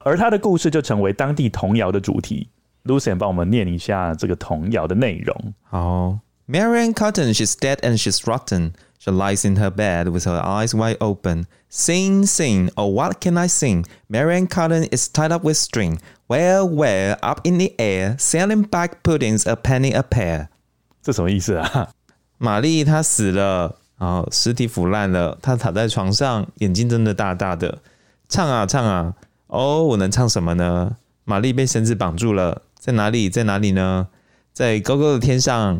而她的故事就成为当地童谣的主题。Lucien 帮我们念一下这个童谣的内容。好，Marian Cotton, she's dead and she's rotten. She lies in her bed with her eyes wide open. Sing, sing, oh what can I sing? Marian Cotton is tied up with string. Well, well, up in the air, selling back puddings a penny a pair. 这什么意思啊？玛丽她死了，然后尸体腐烂了，她躺在床上，眼睛睁得大大的，唱啊唱啊，哦，我能唱什么呢？玛丽被绳子绑住了，在哪里？在哪里呢？在高高的天上，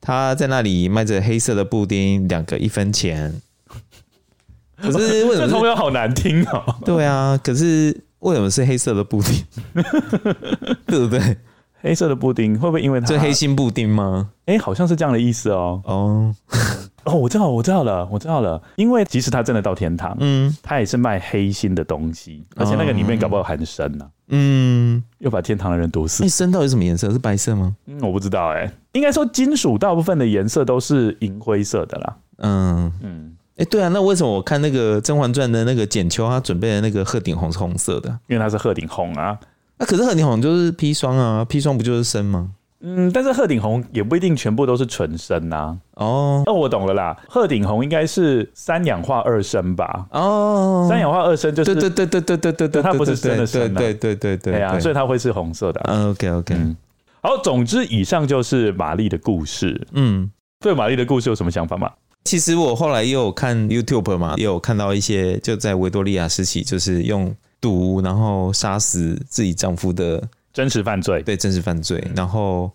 他在那里卖着黑色的布丁，两个一分钱。可是为什么这童谣好难听哦？对啊，可是为什么是黑色的布丁？对不对？黑色的布丁会不会因为它？这黑心布丁吗？哎、欸，好像是这样的意思哦。哦哦，我知道，我知道了，我知道了。因为即使他真的到天堂，嗯，他也是卖黑心的东西，而且那个里面搞不好含砷呢。嗯，又把天堂的人毒死。那砷到底是什么颜色？是白色吗？嗯，我不知道哎、欸。应该说金属大部分的颜色都是银灰色的啦。嗯嗯。哎、欸，对啊，那为什么我看那个《甄嬛传》的那个简秋，他准备的那个鹤顶红是红色的？因为它是鹤顶红啊。那、啊、可是鹤顶红就是砒霜啊，砒霜不就是砷吗？嗯，但是鹤顶红也不一定全部都是纯生呐。哦，那我懂了啦，鹤顶红应该是三氧化二砷吧？哦，三氧化二砷就是对对对对对对对，它不是真的砷，对对对对对，对啊，所以它会是红色的、啊。嗯，OK OK，嗯，好，总之以上就是玛丽的故事。嗯，对玛丽的故事有什么想法吗？其实我后来也有看 YouTube 嘛，也有看到一些就在维多利亚时期，就是用。毒，然后杀死自己丈夫的真实犯罪，对真实犯罪，然后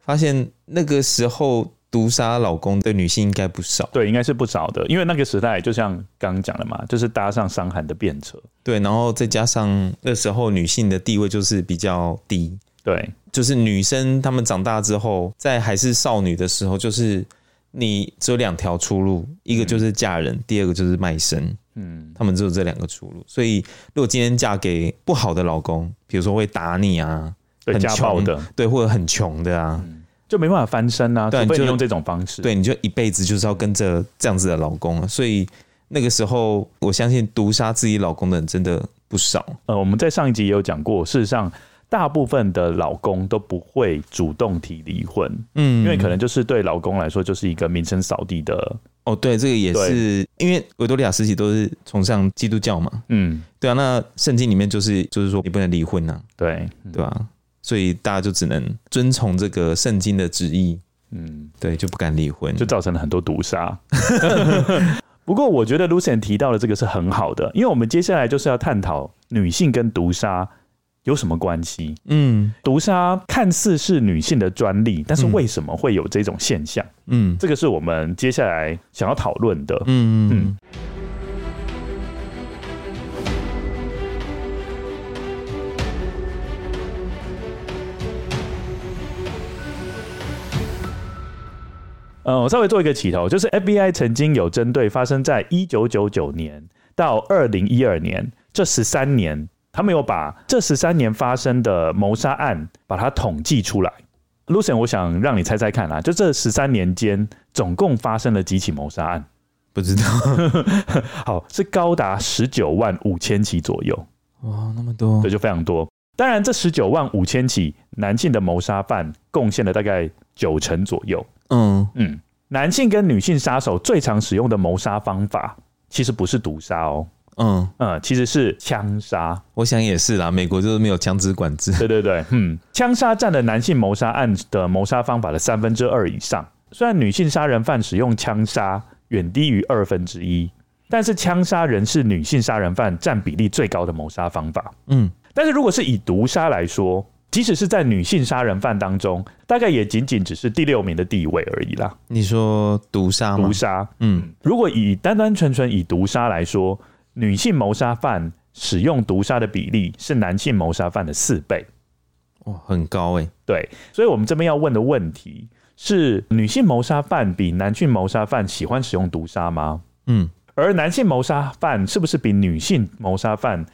发现那个时候毒杀老公的女性应该不少，对，应该是不少的，因为那个时代就像刚刚讲的嘛，就是搭上伤寒的便车，对，然后再加上那时候女性的地位就是比较低，对，就是女生她们长大之后，在还是少女的时候，就是你只有两条出路，一个就是嫁人，嗯、第二个就是卖身。嗯，他们只有这两个出路，所以如果今天嫁给不好的老公，比如说会打你啊，对，家暴的，对，或者很穷的啊，嗯，就没办法翻身啊，对，就用这种方式，对，你就一辈子就是要跟着这样子的老公，所以那个时候，我相信毒杀自己老公的人真的不少。呃，我们在上一集也有讲过，事实上。大部分的老公都不会主动提离婚，嗯，因为可能就是对老公来说就是一个名声扫地的。哦，对，这个也是因为维多利亚时期都是崇尚基督教嘛，嗯，对啊，那圣经里面就是就是说你不能离婚呐，对，对吧？所以大家就只能遵从这个圣经的旨意，嗯，对，就不敢离婚，就造成了很多毒杀。不过我觉得 Lucien 提到的这个是很好的，因为我们接下来就是要探讨女性跟毒杀。有什么关系？嗯，毒杀看似是女性的专利，但是为什么会有这种现象？嗯，这个是我们接下来想要讨论的。嗯嗯。呃，我稍微做一个起头，就是 FBI 曾经有针对发生在一九九九年到二零一二年这十三年。他们有把这十三年发生的谋杀案把它统计出来。Lucien，我想让你猜猜看啊，就这十三年间总共发生了几起谋杀案？不知道。好，是高达十九万五千起左右。哇，那么多，对，就非常多。当然，这十九万五千起男性的谋杀犯贡献了大概九成左右。嗯嗯，男性跟女性杀手最常使用的谋杀方法其实不是毒杀哦。嗯嗯，其实是枪杀，我想也是啦。美国就是没有枪支管制。对对对，嗯，枪杀占了男性谋杀案的谋杀方法的三分之二以上。虽然女性杀人犯使用枪杀远低于二分之一，但是枪杀仍是女性杀人犯占比例最高的谋杀方法。嗯，但是如果是以毒杀来说，即使是在女性杀人犯当中，大概也仅仅只是第六名的地位而已啦。你说毒杀吗？毒杀，嗯，如果以单单纯纯以毒杀来说，女性谋杀犯使用毒杀的比例是男性谋杀犯的四倍，哇，很高哎。对，所以我们这边要问的问题是：女性谋杀犯比男性谋杀犯喜欢使用毒杀吗？嗯，而男性谋杀犯是不是比女性谋杀犯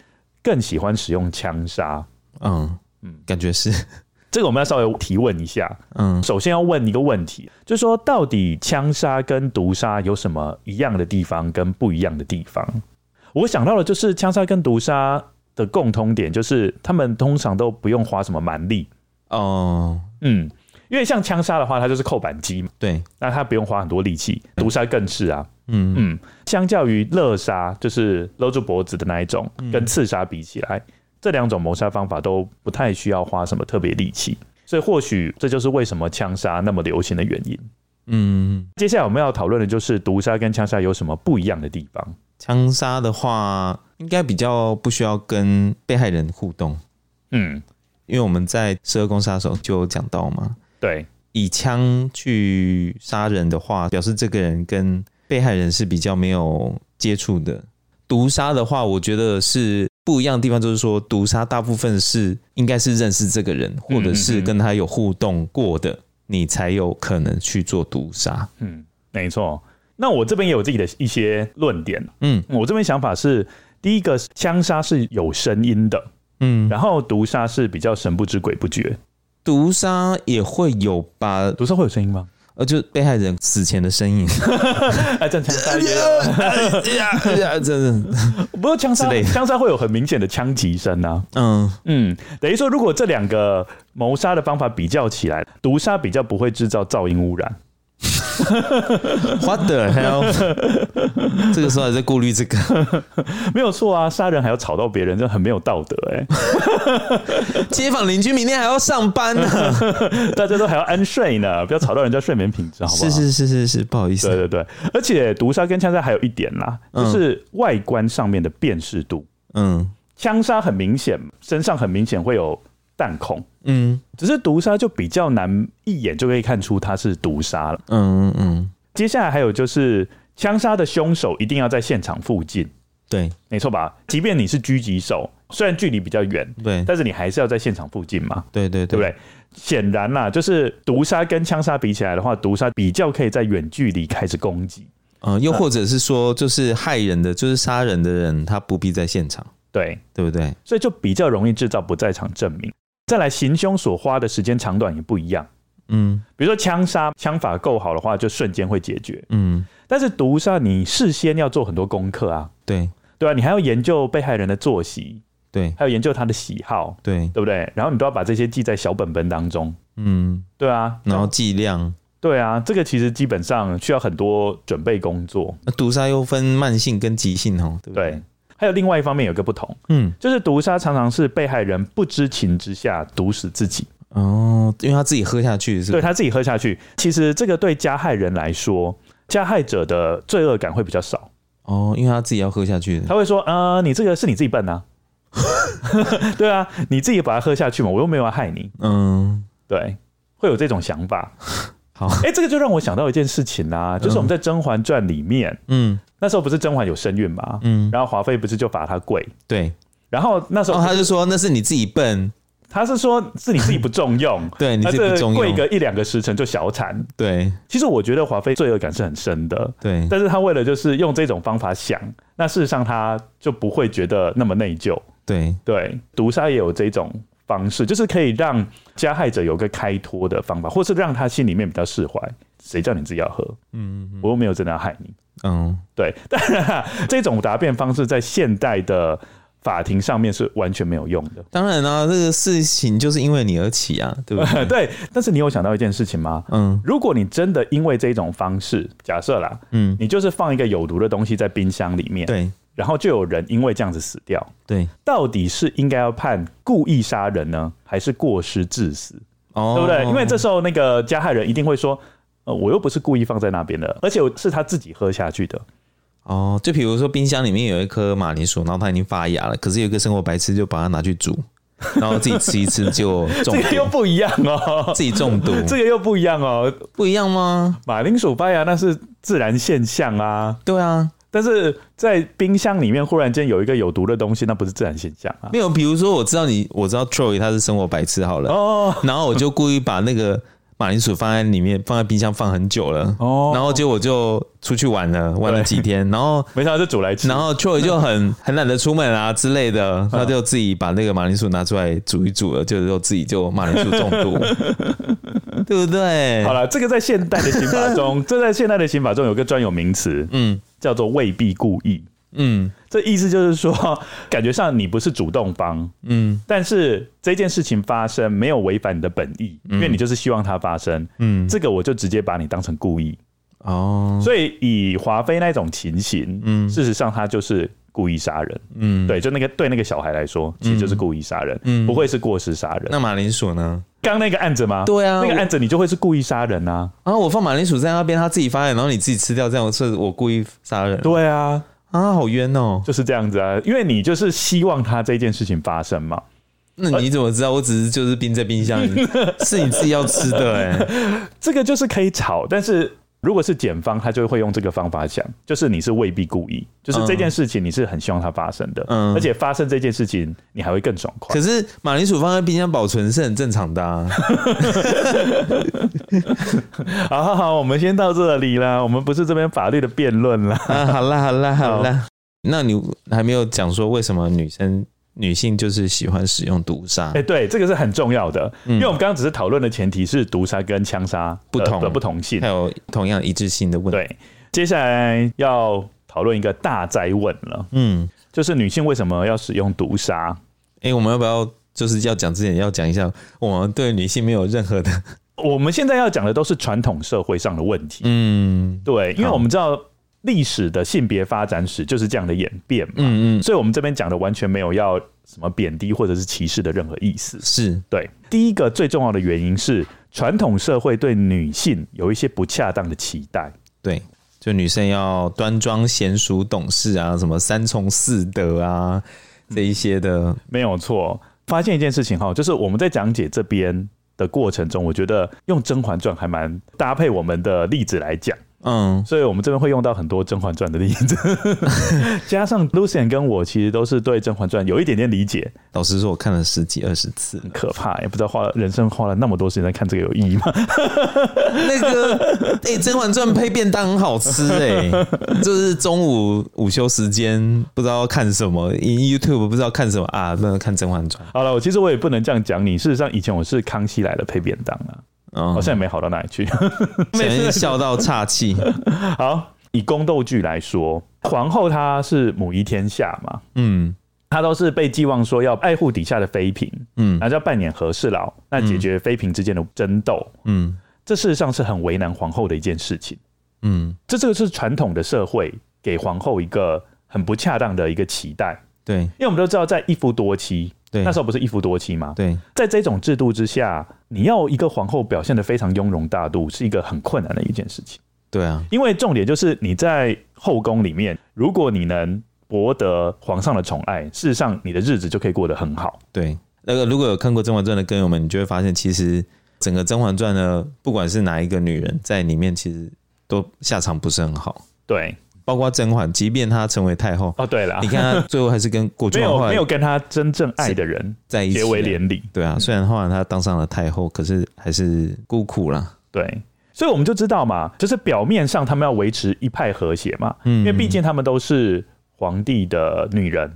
更喜欢使用枪杀？嗯。嗯，感觉是 这个，我们要稍微提问一下。嗯，首先要问一个问题，就是说，到底枪杀跟毒杀有什么一样的地方跟不一样的地方？我想到的就是枪杀跟毒杀的共通点，就是他们通常都不用花什么蛮力。哦，嗯，因为像枪杀的话，它就是扣扳机嘛，对，那它不用花很多力气。毒杀更是啊，嗯嗯，相较于勒杀，就是勒住脖子的那一种，跟刺杀比起来。这两种谋杀方法都不太需要花什么特别力气，所以或许这就是为什么枪杀那么流行的原因。嗯，接下来我们要讨论的就是毒杀跟枪杀有什么不一样的地方。枪杀的话，应该比较不需要跟被害人互动。嗯，因为我们在《十二宫杀手》就有讲到嘛。对，以枪去杀人的话，表示这个人跟被害人是比较没有接触的。毒杀的话，我觉得是不一样的地方，就是说毒杀大部分是应该是认识这个人，或者是跟他有互动过的，你才有可能去做毒杀。嗯，没错。那我这边也有自己的一些论点。嗯，我这边想法是，第一个枪杀是有声音的，嗯，然后毒杀是比较神不知鬼不觉。毒杀也会有吧？毒杀会有声音吗？呃，就被害人死前的声音，哎，这枪杀也有，真的。不过枪杀，枪杀会有很明显的枪击声啊。嗯嗯，等于说，如果这两个谋杀的方法比较起来，毒杀比较不会制造噪音污染。What the hell？这个时候还在顾虑这个，没有错啊！杀人还要吵到别人，这很没有道德哎。街坊邻居明天还要上班呢，大家都还要安睡呢，不要吵到人家睡眠品质，好不好？是是是是是，不好意思。对对对，而且毒杀跟枪杀还有一点啦，就是外观上面的辨识度。嗯，枪杀很明显，身上很明显会有。弹孔，嗯，只是毒杀就比较难，一眼就可以看出他是毒杀了，嗯嗯嗯。接下来还有就是枪杀的凶手一定要在现场附近，对，没错吧？即便你是狙击手，虽然距离比较远，对，但是你还是要在现场附近嘛，对对对，对不对？显然啦，就是毒杀跟枪杀比起来的话，毒杀比较可以在远距离开始攻击，嗯，又或者是说，就是害人的，就是杀人的人，他不必在现场，对，对不对？所以就比较容易制造不在场证明。再来，行凶所花的时间长短也不一样。嗯，比如说枪杀，枪法够好的话，就瞬间会解决。嗯，但是毒杀，你事先要做很多功课啊。对，对啊，你还要研究被害人的作息，对，还有研究他的喜好，对，对不对？然后你都要把这些记在小本本当中。嗯，对啊，然后计量。对啊，这个其实基本上需要很多准备工作。那毒杀又分慢性跟急性哦，对不对？对还有另外一方面有个不同，嗯，就是毒杀常常是被害人不知情之下毒死自己。哦，因为他自己喝下去是，对他自己喝下去。其实这个对加害人来说，加害者的罪恶感会比较少。哦，因为他自己要喝下去，他会说啊、呃，你这个是你自己笨啊，对啊，你自己把它喝下去嘛，我又没有要害你，嗯，对，会有这种想法。好，哎，这个就让我想到一件事情啊，就是我们在《甄嬛传》里面，嗯。那时候不是甄嬛有身孕嘛？嗯，然后华妃不是就罚她跪？对，然后那时候他就说那是你自己笨，他是说是你自己不重用，对，你自己不重用，跪个一两个时辰就小产。对，其实我觉得华妃罪恶感是很深的，对，但是他为了就是用这种方法想，那事实上他就不会觉得那么内疚。对对，毒杀也有这种方式，就是可以让加害者有个开脱的方法，或是让他心里面比较释怀。谁叫你自己要喝？嗯，我又没有真的要害你。嗯，对，当然这种答辩方式在现代的法庭上面是完全没有用的。当然啊，这个事情就是因为你而起啊，对不对？对。但是你有想到一件事情吗？嗯，如果你真的因为这种方式，假设啦，嗯，你就是放一个有毒的东西在冰箱里面，对，然后就有人因为这样子死掉，对，到底是应该要判故意杀人呢，还是过失致死？哦，对不对？因为这时候那个加害人一定会说。呃，我又不是故意放在那边的，而且是他自己喝下去的。哦，就比如说冰箱里面有一颗马铃薯，然后它已经发芽了，可是有一个生活白痴就把它拿去煮，然后自己吃一吃就中毒。这个又不一样哦，自己中毒，这个又不一样哦，不一样吗？马铃薯发芽那是自然现象啊，对啊，但是在冰箱里面忽然间有一个有毒的东西，那不是自然现象啊。没有，比如说我知道你，我知道 Troy 他是生活白痴好了，哦，然后我就故意把那个。马铃薯放在里面，放在冰箱放很久了，哦，然后结果就出去玩了，玩了几天，然后没想到就煮来吃，然后 Troy 就很 很懒得出门啊之类的，他就自己把那个马铃薯拿出来煮一煮了，就自己就马铃薯中毒，对不对？好了，这个在现代的刑法中，这在现代的刑法中有个专有名词，嗯，叫做未必故意。嗯，这意思就是说，感觉上你不是主动方，嗯，但是这件事情发生没有违反你的本意，因为你就是希望它发生，嗯，这个我就直接把你当成故意，哦，所以以华妃那种情形，嗯，事实上他就是故意杀人，嗯，对，就那个对那个小孩来说，其实就是故意杀人，嗯，不会是过失杀人。那马铃薯呢？刚那个案子吗？对啊，那个案子你就会是故意杀人啊，然后我放马铃薯在那边，他自己发现，然后你自己吃掉，这样是我故意杀人？对啊。啊，好冤哦！就是这样子啊，因为你就是希望他这件事情发生嘛。那你怎么知道？我只是就是冰在冰箱里，是你自己要吃的哎。这个就是可以炒，但是。如果是检方，他就会用这个方法想，就是你是未必故意，就是这件事情你是很希望它发生的，嗯，而且发生这件事情你还会更爽快。可是马铃薯放在冰箱保存是很正常的啊。好好好，我们先到这里啦，我们不是这边法律的辩论啦。啊，好啦好啦好啦，那你还没有讲说为什么女生？女性就是喜欢使用毒杀，哎，对，这个是很重要的，嗯、因为我们刚刚只是讨论的前提是毒杀跟枪杀不同。的不同性，还有同样一致性的问题。对，接下来要讨论一个大哉问了，嗯，就是女性为什么要使用毒杀？哎，我们要不要就是要讲之前要讲一下，我们对女性没有任何的，我们现在要讲的都是传统社会上的问题，嗯，对，因为我们知道。历史的性别发展史就是这样的演变嘛，嗯嗯，所以我们这边讲的完全没有要什么贬低或者是歧视的任何意思，是。对。第一个最重要的原因是传统社会对女性有一些不恰当的期待，对，就女生要端庄贤淑懂事啊，什么三从四德啊这一些的，嗯，没有错。发现一件事情哈，就是我们在讲解这边的过程中，我觉得用《甄嬛传》还蛮搭配我们的例子来讲。嗯，所以我们这边会用到很多《甄嬛传》的例子，加上 Lucien 跟我其实都是对《甄嬛传》有一点点理解。老实说，我看了十几二十次，很可怕，也不知道花了人生花了那么多时间在看这个有意义吗？那个，哎、欸，《甄嬛传》配便当很好吃哎、欸，就是中午午休时间不知道看什么，YouTube 不知道看什么啊，那看《甄嬛传》。好了，我其实我也不能这样讲你，事实上以前我是康熙来了配便当啊。好像、哦、也没好到哪里去，每次笑到岔气。好，以宫斗剧来说，皇后她是母仪天下嘛，嗯，她都是被寄望说要爱护底下的妃嫔，嗯，然后要扮演和事佬，那解决妃嫔之间的争斗，嗯，这事实上是很为难皇后的一件事情，嗯，这这个是传统的社会给皇后一个很不恰当的一个期待，对，因为我们都知道在一夫多妻。对，那时候不是一夫多妻吗？对，在这种制度之下，你要一个皇后表现得非常雍容大度，是一个很困难的一件事情。对啊，因为重点就是你在后宫里面，如果你能博得皇上的宠爱，事实上你的日子就可以过得很好。对，那个如果有看过《甄嬛传》的根友们，你就会发现，其实整个《甄嬛传》呢，不管是哪一个女人在里面，其实都下场不是很好。对。包括甄嬛，即便她成为太后哦，对了，你看她 最后还是跟果郡王没有没有跟她真正爱的人在一起。结为连理。对啊，虽然后来她当上了太后，可是还是孤苦了。对，所以我们就知道嘛，就是表面上他们要维持一派和谐嘛，嗯，因为毕竟他们都是皇帝的女人，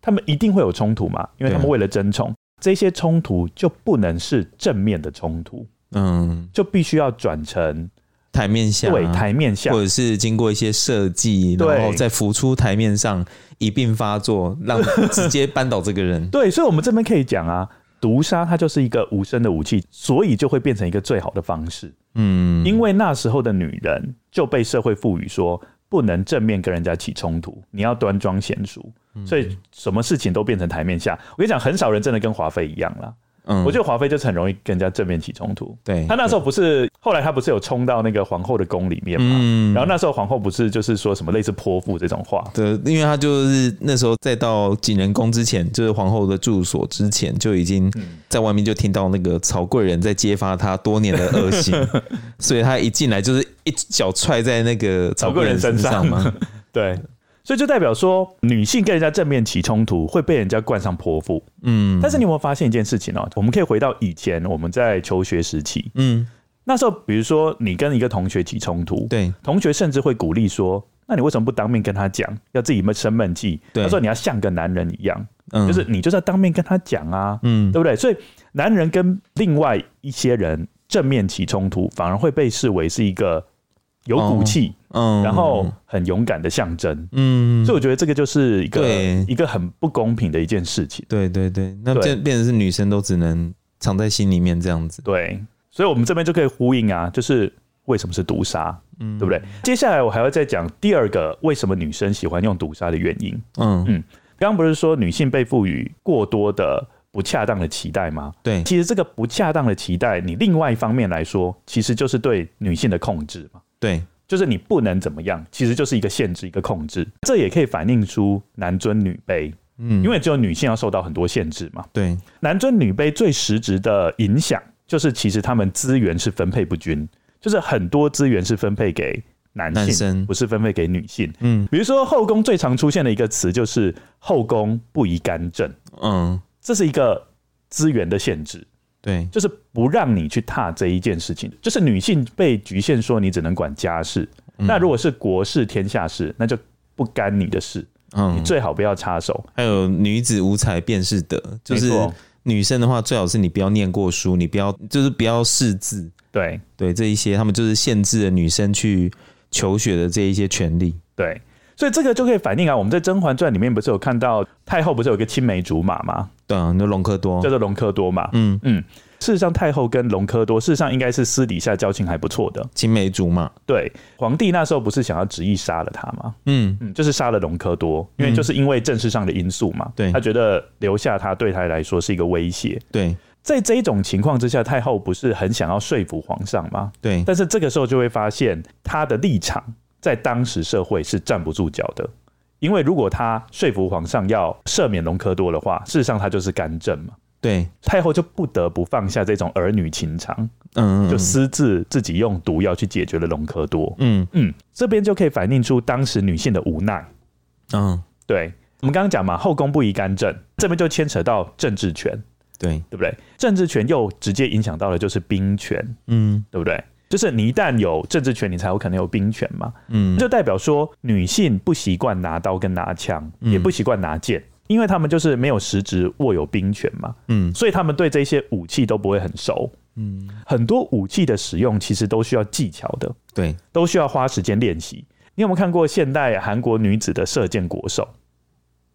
他们一定会有冲突嘛，因为他们为了争宠，这些冲突就不能是正面的冲突，嗯，就必须要转成。台面下，对台面下，或者是经过一些设计，然后再浮出台面上，一并发作，让直接扳倒这个人。对，所以，我们这边可以讲啊，毒杀它就是一个无声的武器，所以就会变成一个最好的方式。嗯，因为那时候的女人就被社会赋予说，不能正面跟人家起冲突，你要端庄娴淑，所以什么事情都变成台面下。我跟你讲，很少人真的跟华妃一样啦。嗯，我觉得华妃就是很容易跟人家正面起冲突。对，她那时候不是后来她不是有冲到那个皇后的宫里面嘛？嗯，然后那时候皇后不是就是说什么类似泼妇这种话？对，因为她就是那时候在到景仁宫之前，就是皇后的住所之前，就已经在外面就听到那个曹贵人在揭发她多年的恶行，所以她一进来就是一脚踹在那个曹贵人身上嘛。对。所以就代表说，女性跟人家正面起冲突会被人家冠上泼妇。嗯，但是你有没有发现一件事情哦？我们可以回到以前我们在求学时期，嗯，那时候比如说你跟一个同学起冲突，对，同学甚至会鼓励说：“那你为什么不当面跟他讲？要自己闷生闷气？”他说：“你要像个男人一样，嗯，就是你就是要当面跟他讲啊，嗯，对不对？”所以男人跟另外一些人正面起冲突，反而会被视为是一个。有骨气，嗯，然后很勇敢的象征，嗯，所以我觉得这个就是一个一个很不公平的一件事情。对对对，那变变成是女生都只能藏在心里面这样子。对，所以我们这边就可以呼应啊，就是为什么是毒杀，嗯，对不对？接下来我还要再讲第二个为什么女生喜欢用毒杀的原因。嗯嗯，刚刚不是说女性被赋予过多的不恰当的期待吗？对，其实这个不恰当的期待，你另外一方面来说，其实就是对女性的控制嘛。对，就是你不能怎么样，其实就是一个限制，一个控制。这也可以反映出男尊女卑，嗯，因为只有女性要受到很多限制嘛。对，男尊女卑最实质的影响，就是其实他们资源是分配不均，就是很多资源是分配给男性，男生不是分配给女性。嗯，比如说后宫最常出现的一个词就是后宫不宜干政，嗯，这是一个资源的限制。对，就是不让你去踏这一件事情，就是女性被局限说你只能管家事。嗯、那如果是国事天下事，那就不干你的事。嗯，你最好不要插手。还有女子无才便是德，就是女生的话，最好是你不要念过书，你不要就是不要识字。对对，这一些他们就是限制了女生去求学的这一些权利。对，所以这个就可以反映啊，我们在《甄嬛传》里面不是有看到太后不是有一个青梅竹马吗？对啊，那隆科多叫做隆科多嘛。嗯嗯。事实上，太后跟隆科多事实上应该是私底下交情还不错的，青梅竹马。对，皇帝那时候不是想要执意杀了他吗？嗯嗯，就是杀了隆科多，因为就是因为政事上的因素嘛。对、嗯，他觉得留下他对他来说是一个威胁。对，在这种情况之下，太后不是很想要说服皇上吗？对，但是这个时候就会发现他的立场在当时社会是站不住脚的，因为如果他说服皇上要赦免隆科多的话，事实上他就是干政嘛。对，太后就不得不放下这种儿女情长，嗯，嗯，就私自自己用毒药去解决了隆科多，嗯。嗯，这边就可以反映出当时女性的无奈，嗯，对，我们刚刚讲嘛，后宫不宜干政，这边就牵扯到政治权，对，对不对？政治权又直接影响到的就是兵权，嗯，对不对？就是你一旦有政治权，你才有可能有兵权嘛，嗯，就代表说女性不习惯拿刀跟拿枪，也不习惯拿剑。因为他们就是没有实质握有兵权嘛，嗯，所以他们对这些武器都不会很熟，嗯，很多武器的使用其实都需要技巧的，对，都需要花时间练习。你有没有看过现代韩国女子的射箭国手？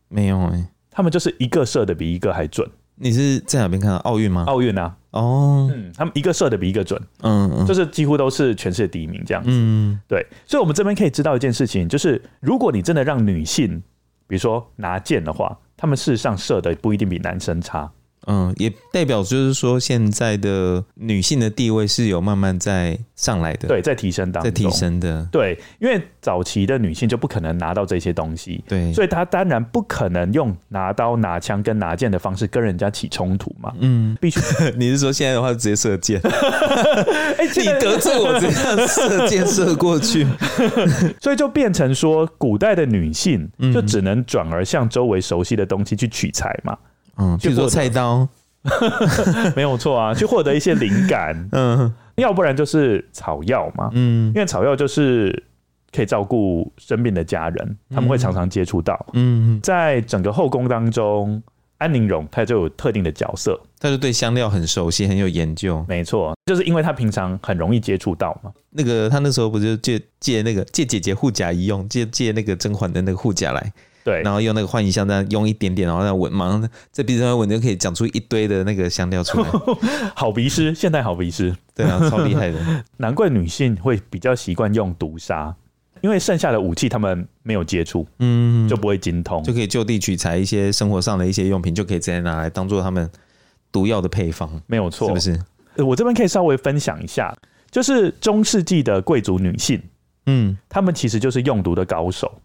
没有哎，他们就是一个射的比一个还准。你是在哪边看到奥运吗？奥运啊，哦，嗯，他们一个射的比一个准，嗯嗯，就是几乎都是全世界第一名这样子，嗯，对。所以，我们这边可以知道一件事情，就是如果你真的让女性，比如说拿剑的话。他们事实上射的不一定比男生差。嗯，也代表就是说，现在的女性的地位是有慢慢在上来的，对，在提升当中，在提升的，对，因为早期的女性就不可能拿到这些东西，对，所以她当然不可能用拿刀、拿枪跟拿剑的方式跟人家起冲突嘛，嗯，必须，你是说现在的话直接射箭？哎、欸，你得罪我，这样射箭射过去，所以就变成说，古代的女性就只能转而向周围熟悉的东西去取材嘛。嗯，比如说菜刀，没有错啊，去获得一些灵感，嗯，要不然就是草药嘛，嗯，因为草药就是可以照顾生病的家人，他们会常常接触到，嗯，在整个后宫当中，安陵容她就有特定的角色，她就对香料很熟悉，很有研究，没错，就是因为她平常很容易接触到嘛，那个她那时候不就借借那个借姐姐护甲一用，借借那个甄嬛的那个护甲来。对，然后用那个幻影香，这样用一点点，然后再闻，马上在鼻子上闻就可以讲出一堆的那个香料出来。好鼻师，现代好鼻师，对啊，超厉害的。难怪女性会比较习惯用毒杀，因为剩下的武器他们没有接触，嗯，就不会精通，就可以就地取材一些生活上的一些用品，就可以直接拿来当做他们毒药的配方，没有错，是不是？我这边可以稍微分享一下，就是中世纪的贵族女性，嗯，她们其实就是用毒的高手，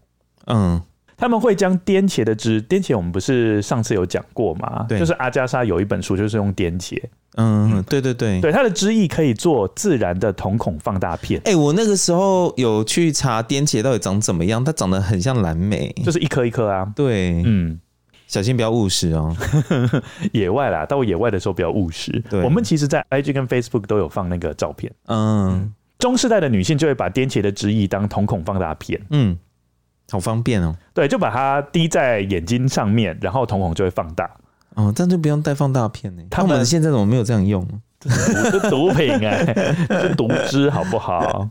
嗯。他们会将颠茄的汁，颠茄我们不是上次有讲过吗？对，就是阿加莎有一本书就是用颠茄，嗯，对对对，对，它的汁液可以做自然的瞳孔放大片。哎、欸，我那个时候有去查颠茄到底长怎么样，它长得很像蓝莓，就是一颗一颗啊。对，嗯，小心不要误食哦。野外啦，到野外的时候不要误食。对，我们其实在 IG 跟 Facebook 都有放那个照片。嗯，中世代的女性就会把颠茄的汁液当瞳孔放大片。嗯。好方便哦！对，就把它滴在眼睛上面，然后瞳孔就会放大。哦，这样就不用带放大片呢。他们现在怎么没有这样用？这是毒品哎，是毒汁好不好？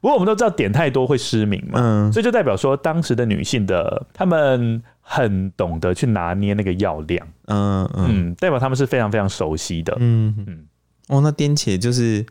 不过我们都知道点太多会失明嘛，嗯，所以就代表说当时的女性的她们很懂得去拿捏那个药量，嗯嗯，代表她们是非常非常熟悉的。嗯嗯，哦，那颠茄就是。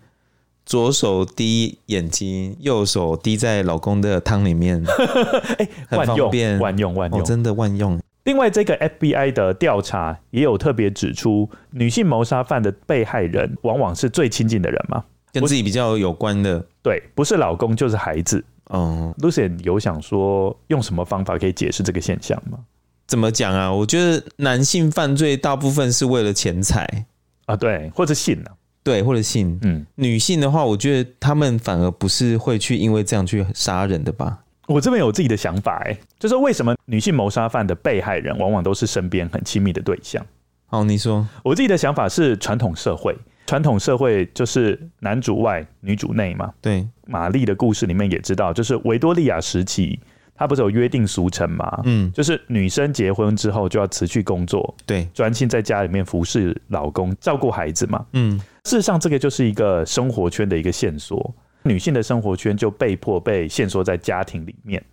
左手滴眼睛，右手滴在老公的汤里面，哎、欸，万用，万用，万用，真的万用。另外，这个 FBI 的调查也有特别指出，女性谋杀犯的被害人往往是最亲近的人嘛，跟自己比较有关的，对，不是老公就是孩子。嗯，Lucian 有想说用什么方法可以解释这个现象吗？怎么讲啊？我觉得男性犯罪大部分是为了钱财啊，对，或者性呢、啊？对，或者性，嗯，女性的话，我觉得他们反而不是会去因为这样去杀人的吧？我这边有自己的想法，哎，就是为什么女性谋杀犯的被害人往往都是身边很亲密的对象？好，你说，我自己的想法是传统社会，传统社会就是男主外女主内嘛。对，玛丽的故事里面也知道，就是维多利亚时期。她不是有约定俗成吗？嗯，就是女生结婚之后就要辞去工作，对，专心在家里面服侍老公、照顾孩子嘛。嗯，事实上这个就是一个生活圈的一个线索，女性的生活圈就被迫被限缩在家庭里面。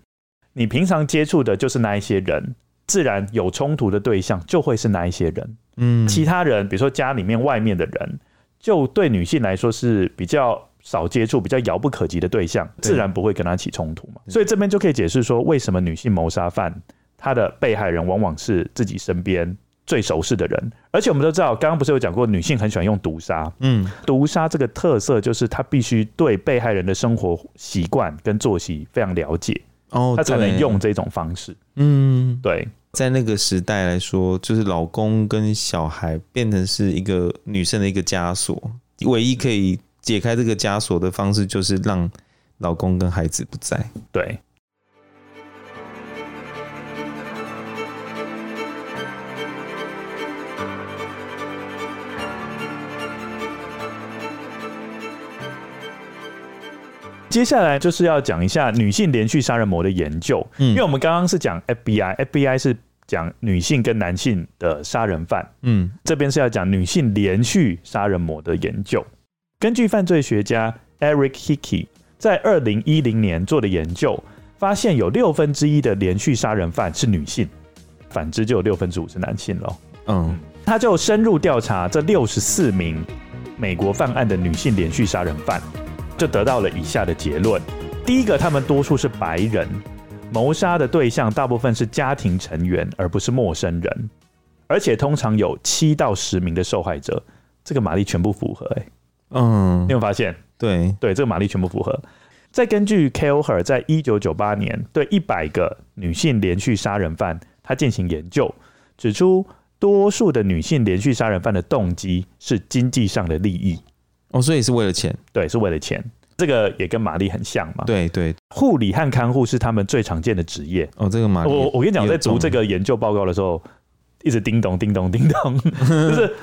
你平常接触的就是那一些人，自然有冲突的对象就会是那一些人。嗯，其他人，比如说家里面外面的人，就对女性来说是比较。少接触比较遥不可及的对象，自然不会跟他起冲突嘛。所以这边就可以解释说，为什么女性谋杀犯他的被害人往往是自己身边最熟识的人。而且我们都知道，刚刚不是有讲过，女性很喜欢用毒杀。嗯，毒杀这个特色就是她必须对被害人的生活习惯跟作息非常了解哦，她才能用这种方式。嗯，对，在那个时代来说，就是老公跟小孩变成是一个女生的一个枷锁，唯一可以。解开这个枷锁的方式就是让老公跟孩子不在。对。接下来就是要讲一下女性连续杀人魔的研究，嗯，因为我们刚刚是讲 FBI，FBI 是讲女性跟男性的杀人犯，嗯，这边是要讲女性连续杀人魔的研究。根据犯罪学家 Eric Hickey 在二零一零年做的研究，发现有六分之一的连续杀人犯是女性，反之就有六分之五是男性喽。嗯，他就深入调查这六十四名美国犯案的女性连续杀人犯，就得到了以下的结论：第一个，他们多数是白人，谋杀的对象大部分是家庭成员，而不是陌生人，而且通常有七到十名的受害者。这个玛丽全部符合、欸，哎。嗯，你有发现？对对，这个玛丽全部符合。再根据 Kelleher 在一九九八年对一百个女性连续杀人犯，他进行研究，指出多数的女性连续杀人犯的动机是经济上的利益。哦，所以是为了钱？对，是为了钱。这个也跟玛丽很像嘛。对对，护理和看护是他们最常见的职业。哦，这个玛丽，我我跟你讲，在读这个研究报告的时候，一直叮咚叮咚叮咚，就是。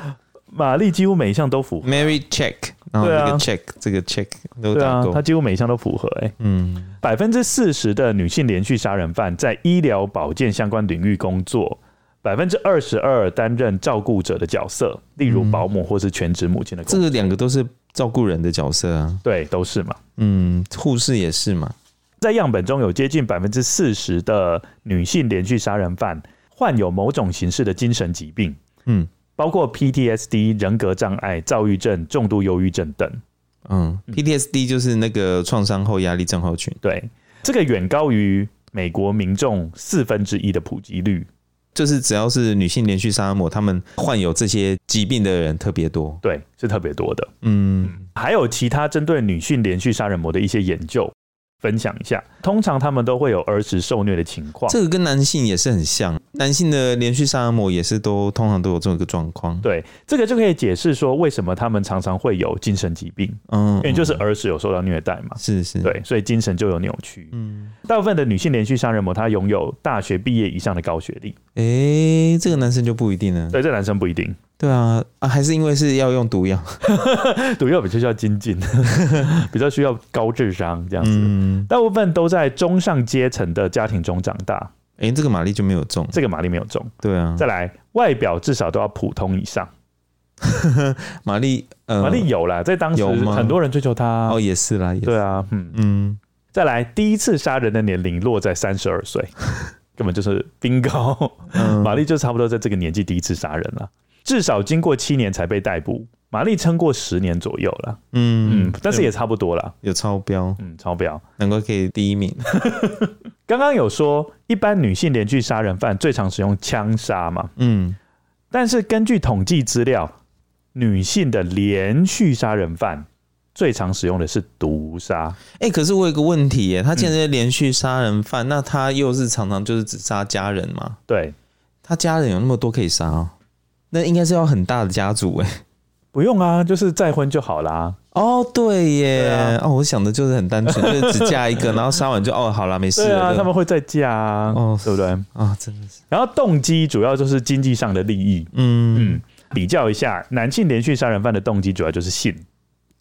玛丽几乎每一项都符合，Mary check，然后这个 check，这个 check 都打勾，她几乎每一项都符合。哎，嗯，百分之四十的女性连续杀人犯在医疗保健相关领域工作，百分之二十二担任照顾者的角色，例如保姆或是全职母亲的工作。这个两个都是照顾人的角色啊，对，都是嘛。嗯，护士也是嘛。在样本中有接近百分之四十的女性连续杀人犯患有某种形式的精神疾病。嗯。包括 PTSD、人格障碍、躁郁症、重度忧郁症等。嗯，PTSD 就是那个创伤后压力症候群。对，这个远高于美国民众四分之一的普及率。就是只要是女性连续杀人魔，他们患有这些疾病的人特别多，对，是特别多的。嗯，还有其他针对女性连续杀人魔的一些研究。分享一下，通常他们都会有儿时受虐的情况，这个跟男性也是很像，男性的连续杀人魔也是都通常都有这么一个状况。对，这个就可以解释说为什么他们常常会有精神疾病，嗯，因为就是儿时有受到虐待嘛，是是，对，所以精神就有扭曲。嗯，大部分的女性连续杀人魔，她拥有大学毕业以上的高学历，哎、欸，这个男生就不一定了，对，这个男生不一定。对啊，啊，还是因为是要用毒药，毒药比较需要精进，比较需要高智商这样子。嗯、大部分都在中上阶层的家庭中长大。哎、欸，这个玛丽就没有中，这个玛丽没有中。对啊，再来，外表至少都要普通以上。玛丽，呃，玛丽有啦，在当时很多人追求她。哦，也是啦，也是对啊，嗯嗯。再来，第一次杀人的年龄落在三十二岁，根本就是 bingo。玛丽就差不多在这个年纪第一次杀人了。至少经过七年才被逮捕，玛丽撑过十年左右了。嗯嗯，但是也差不多了，有超标，嗯，超标，难怪可以第一名。刚刚有说，一般女性连续杀人犯最常使用枪杀嘛？嗯，但是根据统计资料，女性的连续杀人犯最常使用的是毒杀。哎、欸，可是我有个问题耶，他现在连续杀人犯，嗯、那他又是常常就是只杀家人吗？对，他家人有那么多可以杀哦。那应该是要很大的家族哎，不用啊，就是再婚就好啦。哦，对耶，啊、哦，我想的就是很单纯，就是只嫁一个，然后杀完就哦，好啦，没事了。对啊，他们会再嫁啊，哦，对不对？啊、哦，真的是。然后动机主要就是经济上的利益。嗯嗯，比较一下，男性连续杀人犯的动机主要就是性。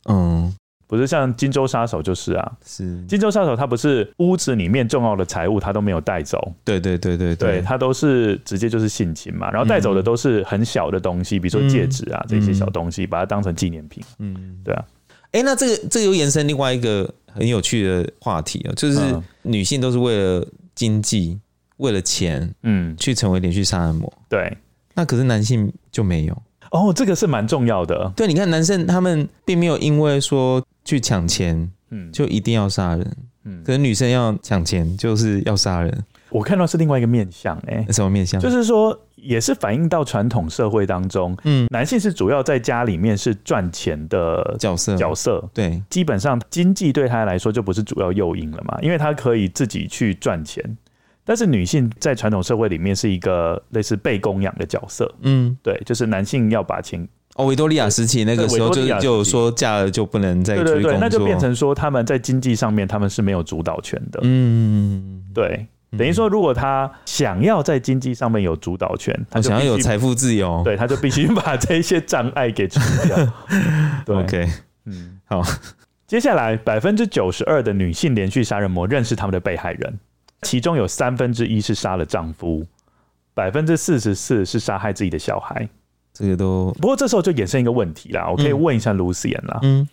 嗯。不是像金州杀手就是啊，是。金州杀手他不是屋子里面重要的财物他都没有带走，对对对对对，他都是直接就是性侵嘛，然后带走的都是很小的东西，比如说戒指啊这些小东西，把它当成纪念品，嗯，对啊，哎，那这个这个又延伸另外一个很有趣的话题啊，就是女性都是为了经济，为了钱，嗯，去成为连续杀人魔，对，那可是男性就没有。哦，这个是蛮重要的。对，你看男生他们并没有因为说去抢钱，嗯，就一定要杀人，嗯，可是女生要抢钱就是要杀人。我看到是另外一个面向，哎，什么面向？就是说也是反映到传统社会当中，嗯，男性是主要在家里面是赚钱的角色，角色，对，基本上经济对他来说就不是主要诱因了嘛，因为他可以自己去赚钱。但是女性在传统社会里面是一个类似被供养的角色，嗯，对，就是男性要把钱。哦，维多利亚时期那个时候就就说嫁了就不能再对对对，那就变成说他们在经济上面他们是没有主导权的，嗯，对，等于说如果他想要在经济上面有主导权，他想要有财富自由，对，他就必须把这些障碍给除掉。对，OK，嗯，好，接下来百分之九十二的女性连续杀人魔认识他们的被害人。其中有三分之一是杀了丈夫，百分之四十四是杀害自己的小孩。这个都不过这时候就衍生一个问题啦，我可以问一下 Lucien 啦。嗯，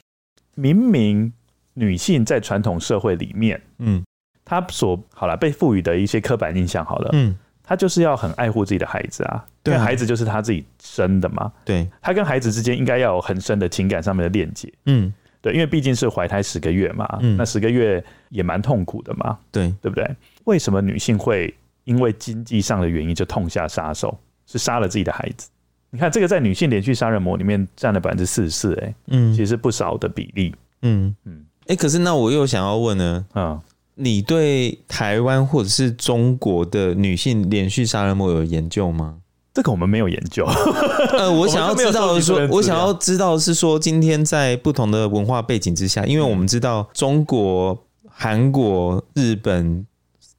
明明女性在传统社会里面，嗯，她所好了被赋予的一些刻板印象，好了，嗯，她就是要很爱护自己的孩子啊，对，孩子就是她自己生的嘛，对，她跟孩子之间应该要有很深的情感上面的链接，嗯。对，因为毕竟是怀胎十个月嘛，嗯、那十个月也蛮痛苦的嘛，对，对不对？为什么女性会因为经济上的原因就痛下杀手，是杀了自己的孩子？你看这个在女性连续杀人魔里面占了百分之四十四，哎，嗯，其实不少的比例，嗯。嗯，哎、欸，可是那我又想要问呢，啊、嗯，你对台湾或者是中国的女性连续杀人魔有研究吗？这个我们没有研究。呃，我想要知道的是说，我想要知道的是说，今天在不同的文化背景之下，因为我们知道中国、韩国、日本、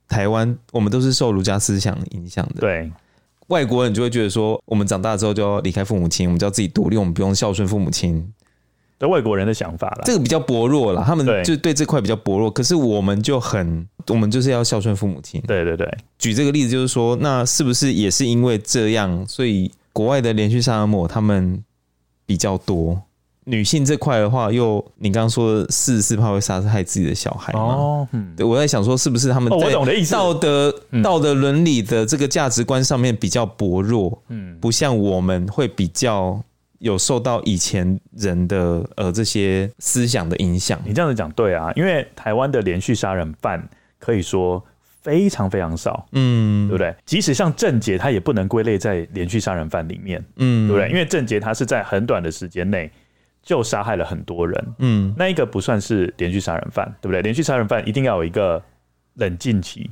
台湾，我们都是受儒家思想影响的。对，外国人就会觉得说，我们长大之后就要离开父母亲，我们就要自己独立，我们不用孝顺父母亲。对外国人的想法了，这个比较薄弱了，他们就对这块比较薄弱。可是我们就很，我们就是要孝顺父母亲。对对对，举这个例子就是说，那是不是也是因为这样，所以国外的连续杀人魔他们比较多？女性这块的话，又你刚刚说四十四怕会杀害自己的小孩吗？哦，嗯，对，我在想说，是不是他们在道德道德伦理的这个价值观上面比较薄弱？嗯，不像我们会比较。有受到以前人的呃这些思想的影响。你这样子讲对啊，因为台湾的连续杀人犯可以说非常非常少，嗯，对不对？即使像郑捷，他也不能归类在连续杀人犯里面，嗯，对不对？因为郑捷他是在很短的时间内就杀害了很多人，嗯，那一个不算是连续杀人犯，对不对？连续杀人犯一定要有一个冷静期，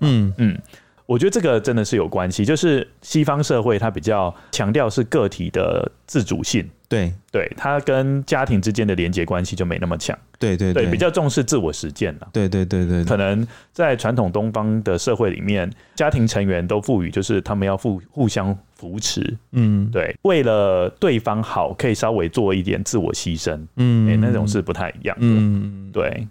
嗯嗯。我觉得这个真的是有关系，就是西方社会它比较强调是个体的自主性，对。对，它跟家庭之间的连接关系就没那么强，对对对，比较重视自我实践了，对对对对，可能在传统东方的社会里面，家庭成员都赋予就是他们要互互相扶持，嗯，对，为了对方好，可以稍微做一点自我牺牲，嗯，欸，那种是不太一样的，嗯，对。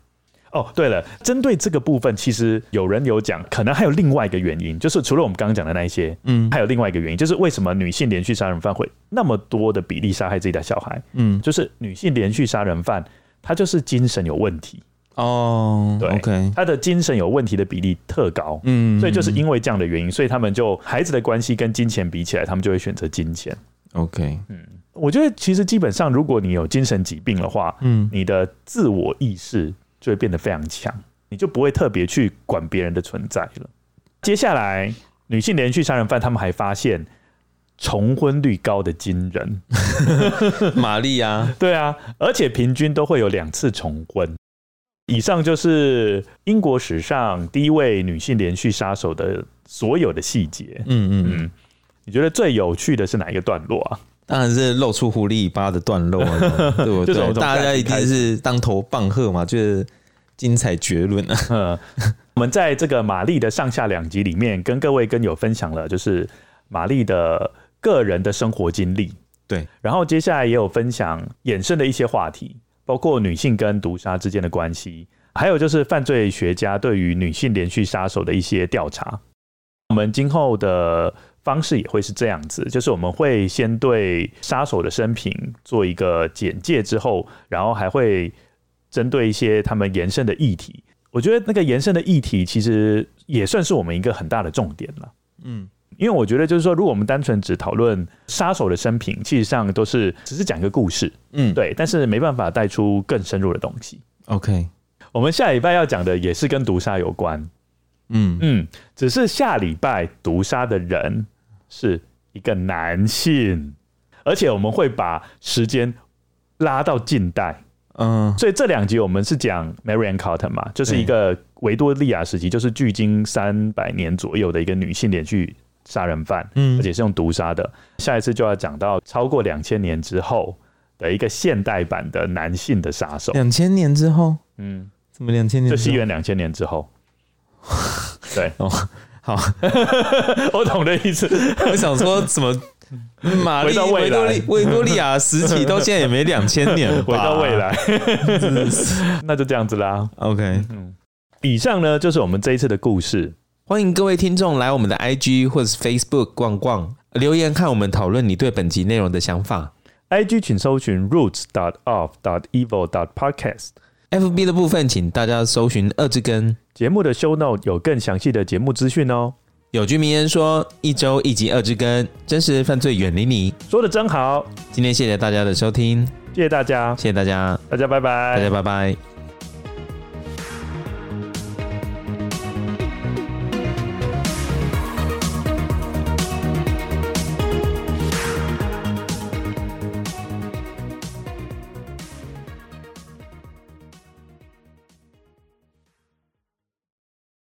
哦，对了，针对这个部分，其实有人有讲，可能还有另外一个原因，就是除了我们刚刚讲的那一些，嗯，还有另外一个原因，就是为什么女性连续杀人犯会那么多的比例杀害自己的小孩？嗯，就是女性连续杀人犯，她就是精神有问题哦，对，OK，她的精神有问题的比例特高，嗯，所以就是因为这样的原因，所以他们就孩子的关系跟金钱比起来，他们就会选择金钱，OK，嗯，我觉得其实基本上，如果你有精神疾病的话，嗯，你的自我意识。就会变得非常强，你就不会特别去管别人的存在了。接下来，女性连续杀人犯他们还发现重婚率高的惊人，玛丽啊，对啊，而且平均都会有两次重婚。以上就是英国史上第一位女性连续杀手的所有的细节。嗯嗯嗯，你觉得最有趣的是哪一个段落啊？当然是露出狐狸尾巴的段落，对不对？大家一定是当头棒喝嘛，就是精彩绝伦啊！我们在这个玛丽的上下两集里面，跟各位跟友分享了，就是玛丽的个人的生活经历。对，然后接下来也有分享衍生的一些话题，包括女性跟毒杀之间的关系，还有就是犯罪学家对于女性连续杀手的一些调查。我们今后的。方式也会是这样子，就是我们会先对杀手的生平做一个简介，之后，然后还会针对一些他们延伸的议题。我觉得那个延伸的议题其实也算是我们一个很大的重点了。嗯，因为我觉得就是说，如果我们单纯只讨论杀手的生平，其实上都是只是讲一个故事。嗯，对，但是没办法带出更深入的东西。OK，我们下礼拜要讲的也是跟毒杀有关。嗯嗯，只是下礼拜毒杀的人。是一个男性，而且我们会把时间拉到近代，嗯，所以这两集我们是讲 Mary Ann Cotton 嘛，就是一个维多利亚时期，就是距今三百年左右的一个女性连续杀人犯，嗯，而且是用毒杀的。下一次就要讲到超过两千年之后的一个现代版的男性的杀手。两千年之后，嗯，怎么两千年？就西元两千年之后，对。哦好，我懂的意思。我想说什么？玛丽维多利维多利亚时期到现在也没两千年了，回到未来，那就这样子啦。OK，嗯，以上呢就是我们这一次的故事。欢迎各位听众来我们的 IG 或者是 Facebook 逛逛，留言看我们讨论你对本集内容的想法。IG 请搜寻 roots dot of dot evil dot podcast。FB 的部分，请大家搜寻二之根。节目的 show note 有更详细的节目资讯哦。有句名言说：“一周一集二之根，真实犯罪远离你。”说的真好。今天谢谢大家的收听，谢谢大家，谢谢大家，大家拜拜，大家拜拜。